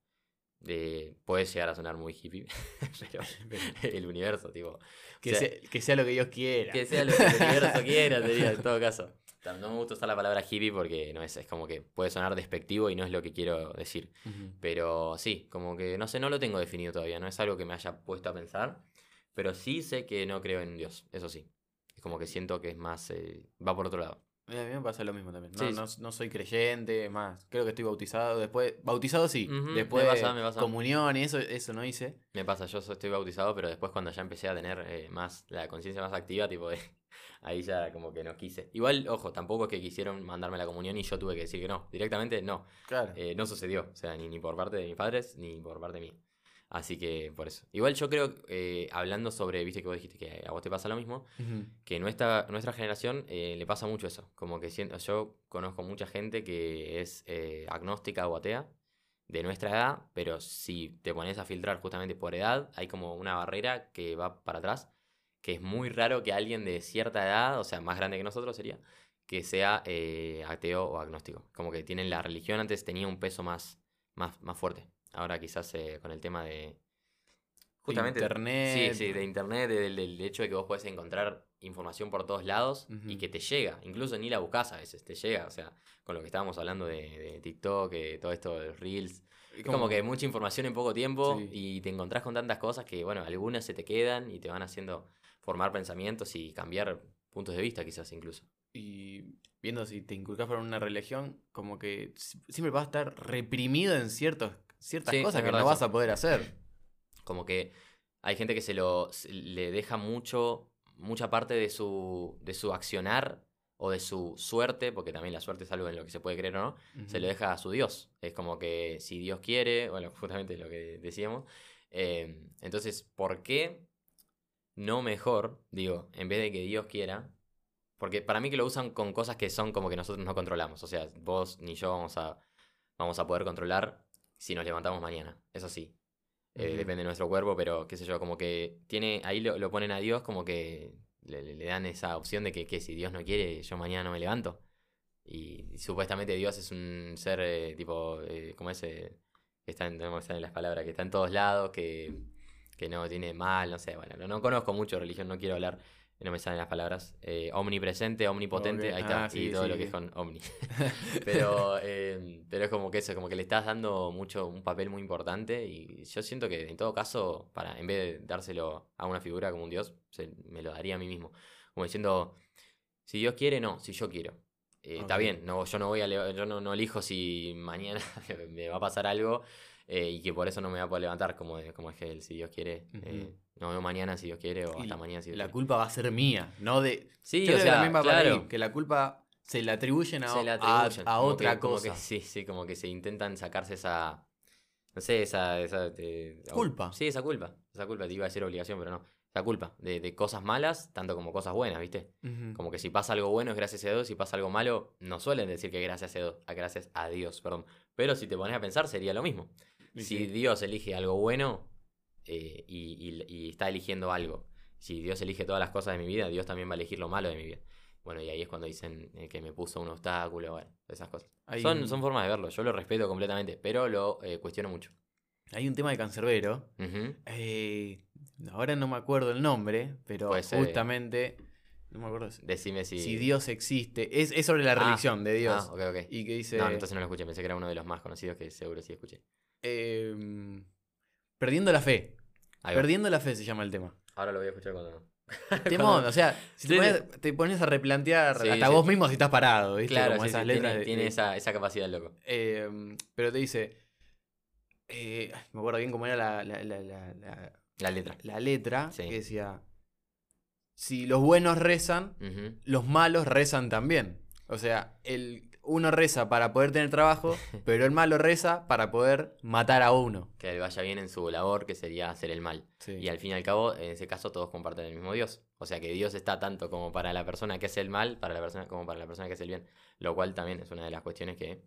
De, puede llegar a sonar muy hippie, [LAUGHS] pero [LAUGHS] el universo, tipo. Que, sea, que sea lo que Dios quiera. Que sea lo que el universo quiera, te diría, en todo caso. No me gusta usar la palabra hippie porque no es, es como que puede sonar despectivo y no es lo que quiero decir. Pero sí, como que no sé, no lo tengo definido todavía, no es algo que me haya puesto a pensar. Pero sí sé que no creo en Dios, eso sí. Es como que siento que es más. Eh, va por otro lado. A mí me pasa lo mismo también. No, no, soy creyente, más. Creo que estoy bautizado. Después, bautizado sí. Después, comunión y eso, eso no hice. Me pasa, yo estoy bautizado, pero después cuando ya empecé a tener eh, más la conciencia más activa, tipo de [LAUGHS] ahí ya como que no quise. Igual, ojo, tampoco es que quisieron mandarme la comunión y yo tuve que decir que no. Directamente no. Claro. Eh, no sucedió. O sea, ni, ni por parte de mis padres, ni por parte de mí. Así que por eso. Igual yo creo, eh, hablando sobre, viste que vos dijiste que a vos te pasa lo mismo, que nuestra, nuestra generación eh, le pasa mucho eso. Como que siento, yo conozco mucha gente que es agnóstica o atea de nuestra edad, pero si te pones a filtrar justamente por edad, hay como una barrera que va para atrás que es muy raro que alguien de cierta edad, o sea, más grande que nosotros sería, que sea eh, ateo o agnóstico. Como que tienen la religión antes tenía un peso más, más, más fuerte. Ahora quizás eh, con el tema de... Justamente, internet. Sí, sí, de internet, del, hecho de que vos puedes encontrar información por todos lados y que te llega. Incluso ni la buscas a veces, te llega. O sea, con lo que estábamos hablando de, TikTok, de todo esto de Reels. Es como, que mucha información en poco tiempo y te encontrás con tantas cosas que, bueno, algunas se te quedan y te van haciendo formar pensamientos y cambiar puntos de vista quizás incluso. Y viendo si te inculcas por una religión, como que siempre vas a estar reprimido en ciertos, ciertas cosas que no vas a poder hacer. Como que hay gente que se lo le deja mucho, mucha parte de su, de su accionar o de su suerte, porque también la suerte es algo en lo que se puede creer o no, se lo deja a su Dios. Es como que si Dios quiere, bueno, [LAUGHS] justamente lo que decíamos. eh, entonces, ¿por qué no mejor, digo, en vez de que Dios quiera? Porque para mí que lo usan con cosas que son como que nosotros no controlamos. O sea, vos ni yo vamos a, vamos a poder controlar si nos levantamos mañana. Eso sí. Eh. Depende de nuestro cuerpo, pero qué sé yo, como que tiene, ahí lo, lo ponen a Dios como que le, le- dan esa opción de que, que si Dios no quiere, yo mañana no me levanto. Y, supuestamente Dios es un ser eh, tipo, eh, como ese, que está en, no las palabras, que está en todos lados, que, que no tiene mal, no sé, bueno, no, no conozco mucho religión, no quiero hablar, no me salen las palabras. Eh, omnipresente, omnipotente, ahí está, ah, sí, y todo lo sí. que es con omni. [LAUGHS] pero, eh, pero es como que eso, como que le estás dando mucho, un papel muy importante y yo siento que en todo caso, para, en vez de dárselo a una figura como un dios, se- me lo daría a mí mismo. Como diciendo, si Dios quiere, no, si yo quiero. Eh, Está bien, no, yo no voy a yo no, no elijo si mañana [LAUGHS] me va a pasar algo eh, y que por eso no me va a poder levantar como, como es que él, si Dios quiere. No veo mañana si Dios quiere o Y hasta mañana si Dios La quiere. culpa va a ser mía, no de. Sí, o sea, también va por ahí, claro. que la culpa se le atribuyen a, se le a- atribuyen, a otra que- como que cosa. sí, sí, como que se intentan sacarse esa. No sé, esa. esa eh, o- Culpa. Sí, esa culpa. Esa culpa, te iba a decir obligación, pero no. Esa culpa de, de cosas malas, tanto como cosas buenas, ¿viste? Como que si pasa algo bueno es gracias a Dios, si pasa algo malo, no suelen decir que gracias a Dios, a gracias a Dios, perdón. Pero si te pones a pensar, sería lo mismo. Si sí. Dios elige algo bueno eh, y, y- y está eligiendo algo, si Dios elige todas las cosas de mi vida, Dios también va a elegir lo malo de mi vida. Bueno, y ahí es cuando dicen eh, que me puso un obstáculo, bueno, esas cosas. Hay Son, un- son formas de verlo, yo lo respeto completamente, pero lo eh, cuestiono mucho. Hay un tema de cancerbero. Eh, ahora no me acuerdo el nombre, pero Puede ser. justamente. No me acuerdo Decime si... si Dios existe. Es, es sobre la Ah, religión de Dios. Ah, ok, ok. Y que dice. No, entonces no lo escuché, pensé que era uno de los más conocidos que seguro sí escuché. em, perdiendo la fe. Perdiendo la fe se llama el tema. Ahora lo voy a escuchar cuando... [LAUGHS] Temón, o sea, si te, pones, te pones a replantear Sí, hasta sí. vos mismo si estás parado, ¿viste? Claro, Como sí, esas sí, letras tiene, de- tiene de- esa, esa capacidad, loco. Em, pero te dice. eh, me acuerdo bien cómo era la, la- la- la- la- letra. la letra. Que decía. Si los buenos rezan, los malos rezan también. O sea, el, uno reza para poder tener trabajo, [LAUGHS] pero el malo reza para poder matar a uno. Que le vaya bien en su labor, que sería hacer el mal. Sí. Y al fin y al cabo, en ese caso, todos comparten el mismo Dios. O sea que Dios está tanto como para la persona que hace el mal, para la persona, como para la persona que hace el bien. Lo cual también es una de las cuestiones que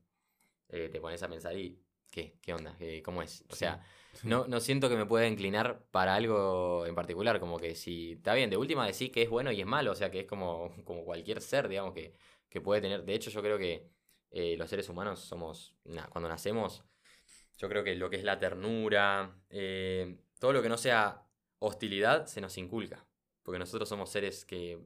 eh, te pones a pensar y. ¿Qué? ¿Qué onda? ¿Qué- ¿Cómo es? O sea, no, no siento que me pueda inclinar para algo en particular. Como que si. Está bien, de última decir que es bueno y es malo. O sea que es como, como cualquier ser, digamos, que, que puede tener. De hecho, yo creo que eh, los seres humanos somos. cuando nacemos, yo creo que lo que es la ternura, eh, todo lo que no sea hostilidad, se nos inculca. Porque nosotros somos seres que.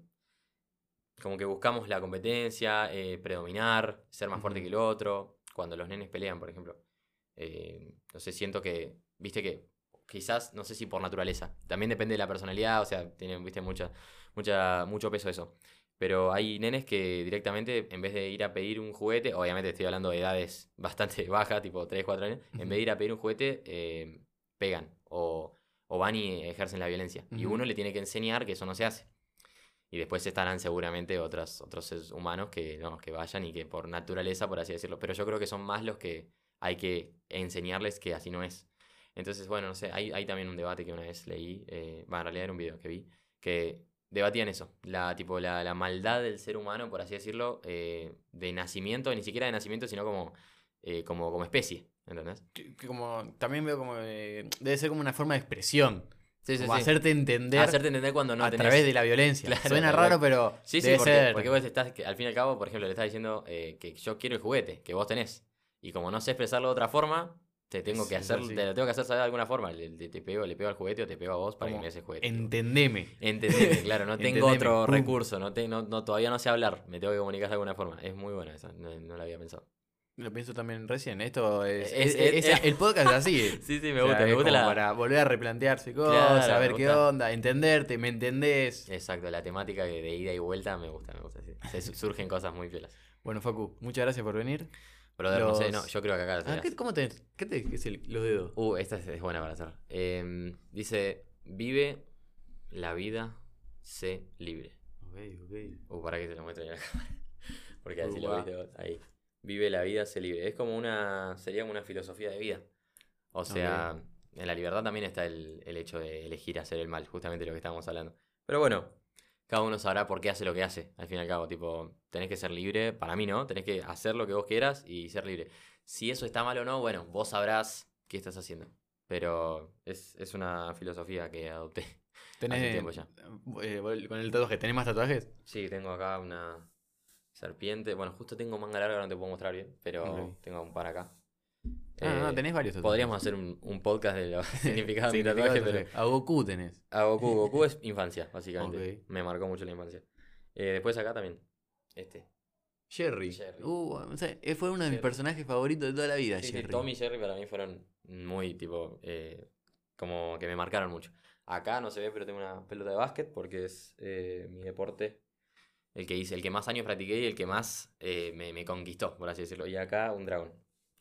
Como que buscamos la competencia, eh, predominar, ser más fuerte que el otro. Cuando los nenes pelean, por ejemplo. Eh, no sé, siento que, viste que quizás, no sé si por naturaleza, también depende de la personalidad, o sea, tiene, viste, mucha, mucha, mucho peso eso. Pero hay nenes que directamente, en vez de ir a pedir un juguete, obviamente estoy hablando de edades [LAUGHS] bastante bajas, tipo 3, 4 años, en vez de ir a pedir un juguete, eh, pegan o, o van y ejercen la violencia. Y Ujú. uno le tiene que enseñar que eso no se hace. Y después estarán seguramente otros, otros seres humanos que, no, que vayan y que por naturaleza, por así decirlo. Pero yo creo que son más los que hay que enseñarles que así no es. Entonces, bueno, no sé, hay, hay también un debate que una vez leí, eh, va, en realidad era un video que vi, que debatían eso, la, tipo, la, la maldad del ser humano, por así decirlo, eh, de nacimiento, ni siquiera de nacimiento, sino como, eh, como, como especie, ¿entendés? Que- que como, también veo como. eh, debe ser como una forma de expresión. Sí, como hacerte entender Hacerte entender cuando no a tenés- través de la violencia. Claro, Suena raro, pero. Sí, sí, debe porque, ser. porque vos estás, que al fin y al cabo, por ejemplo, le estás diciendo que yo quiero el juguete que vos tenés. Y como no sé expresarlo de otra forma, te tengo que hacer, te lo tengo que hacer saber de alguna forma. Le- te, te pego, le pego al juguete o te pego a vos para que como, me des el juguete. Entendeme. Entendeme, [LAUGHS] claro, no tengo Entendeme, otro pum. recurso, no, te- no, no- todavía no sé hablar, me tengo que comunicar de alguna forma. Es muy buena esa, no, no la había pensado. Lo pienso también recién. Esto es. Es- es- es- es- es- el podcast es así. [LAUGHS] Sí, sí, O me sea, gusta, me gusta la... Para volver a replantearse cosas, Claro, saber me qué onda, entenderte, me entendés. Exacto, la temática de, ida y vuelta me gusta, me gusta. sí. Se surgen cosas muy piolas. Bueno, Facu, muchas gracias por venir. Brother, no sé, Los- no, yo creo que acá... Ah, tenés. ¿qué, ¿Cómo te.? ¿Qué te es el- los dedos? Uh, esta es, es buena para hacer. Em, dice, vive la vida, sé libre. Ok. Ok. Uh, para que te lo muestre en la [LAUGHS] cámara. Porque así lo viste vos. Ahí. Vive la vida, sé libre. Es como una. Sería como una filosofía de vida. O sea, en la libertad también está el, el hecho de elegir hacer el mal, justamente lo que estábamos hablando. Pero bueno, cada uno sabrá por qué hace lo que hace, al fin y al cabo. Tipo, tenés que ser libre, para mí no, tenés que hacer lo que vos quieras y ser libre. Si eso está mal o no, bueno, vos sabrás qué estás haciendo. Pero es, es una filosofía que adopté. [LAUGHS] ¿Tenés, tiempo ya. eh, vol- con el tatuaje, ¿tenés más tatuajes? Sí, tengo acá una serpiente. Bueno, justo tengo manga larga, no te puedo mostrar bien, pero tengo un par acá. Ah, no, Eh, tenés varios tatuajes. Podríamos hacer un, un podcast de los significados de mi Significado tatuaje, pero. A Goku tenés. a Goku, Goku es infancia, básicamente. Me marcó mucho la infancia. Eh, después acá también, este. Jerry. Jerry. Uh, o sea, eh, fue uno de mis personajes favoritos de toda la vida, Sí, sí, Jerry. Tom y Jerry para mí fueron muy, tipo, eh, como que me marcaron mucho. Acá no se ve, pero tengo una pelota de básquet porque es eh, mi deporte. El que hice, el que más años practiqué y el que más eh, me, me conquistó, por así decirlo. Y acá un dragón.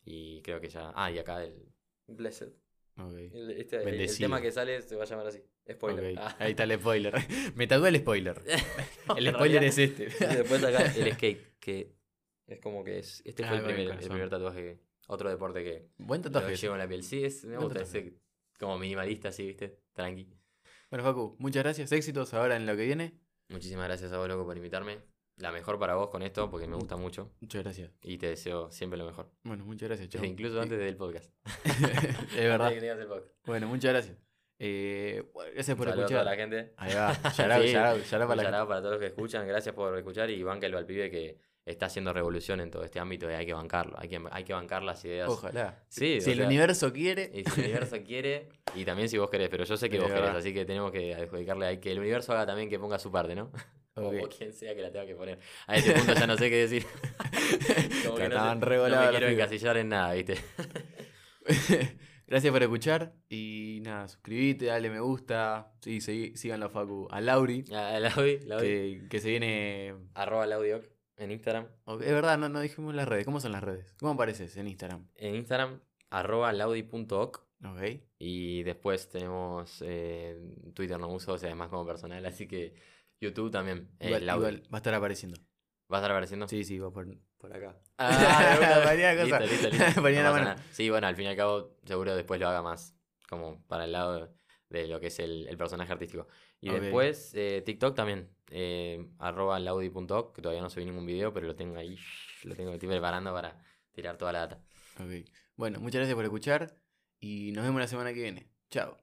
Y creo que ya. Ah, y acá el Blessed. Ok. El, este- el- el tema que sale se va a llamar así. Spoiler. Ah. Ahí está el spoiler. [LAUGHS] Me tatué el spoiler. [LAUGHS] El spoiler es este. Y después acá [LAUGHS] el skate, que es como que es. Este fue Ah, el con el primer, el primer tatuaje. Otro deporte que Buen lo tatuaje. llevo en la piel. Sí, es, me Buen gusta ese como minimalista, así, ¿viste? Tranqui. Bueno, Facu, muchas gracias. Éxitos ahora en lo que viene. Muchísimas gracias a vos, loco, por invitarme. La mejor para vos con esto, porque me gusta mucho. Muchas gracias. Y te deseo siempre lo mejor. Bueno, muchas gracias, chao. Incluso antes del podcast. [LAUGHS] es verdad. Bueno, muchas gracias. Eh, gracias por Saludos a toda escuchar. la gente. Ahí va. [LAUGHS] Out, Sí, out Un para la para todos los que escuchan. Gracias por escuchar. Y banca el Valpibe que está haciendo revolución en todo este ámbito y hay que bancarlo. Hay que, hay que bancar las ideas. Ojalá. Sí, Si o el sea, universo quiere. Y si el universo [LAUGHS] quiere, y también si vos querés, pero yo sé que Es vos querés, así que tenemos que adjudicarle a que el universo haga también que ponga su parte, ¿no? O, Ok. o [LAUGHS] quien sea que la tenga que poner. A este punto ya no sé qué decir. [LAUGHS] Como que no, Estaban sé- no me quiero encasillar en nada, ¿viste? [LAUGHS] Gracias por escuchar. Y nada, suscribite, dale me gusta. Sí, seguí, síganlo a Facu. A Lauri. La Audi. Que, que se viene. Arroba Laudioc en Instagram. Es verdad, no, no dijimos las redes. ¿Cómo son las redes? ¿Cómo apareces en Instagram? En Instagram, arroba laudi.oc. Ok. Y después tenemos eh, Twitter no uso, o sea, es más como personal, así que YouTube también. eh, Igual, va a estar apareciendo. ¿Va a estar apareciendo? Sí, sí, va por. Por acá. Ah, [LAUGHS] ponía cosa. listo, listo, listo. [LAUGHS] Ponía No la pasa mano. nada. Sí, bueno, al fin y al cabo, seguro después lo haga más como para el lado de lo que es el, el personaje artístico. Y después, eh, TikTok también, eh, arroba laudi.oc, que todavía no subí ningún video, pero lo tengo ahí, lo tengo, estoy preparando para tirar toda la data. Ok. Bueno, muchas gracias por escuchar. Y nos vemos la semana que viene. Chao.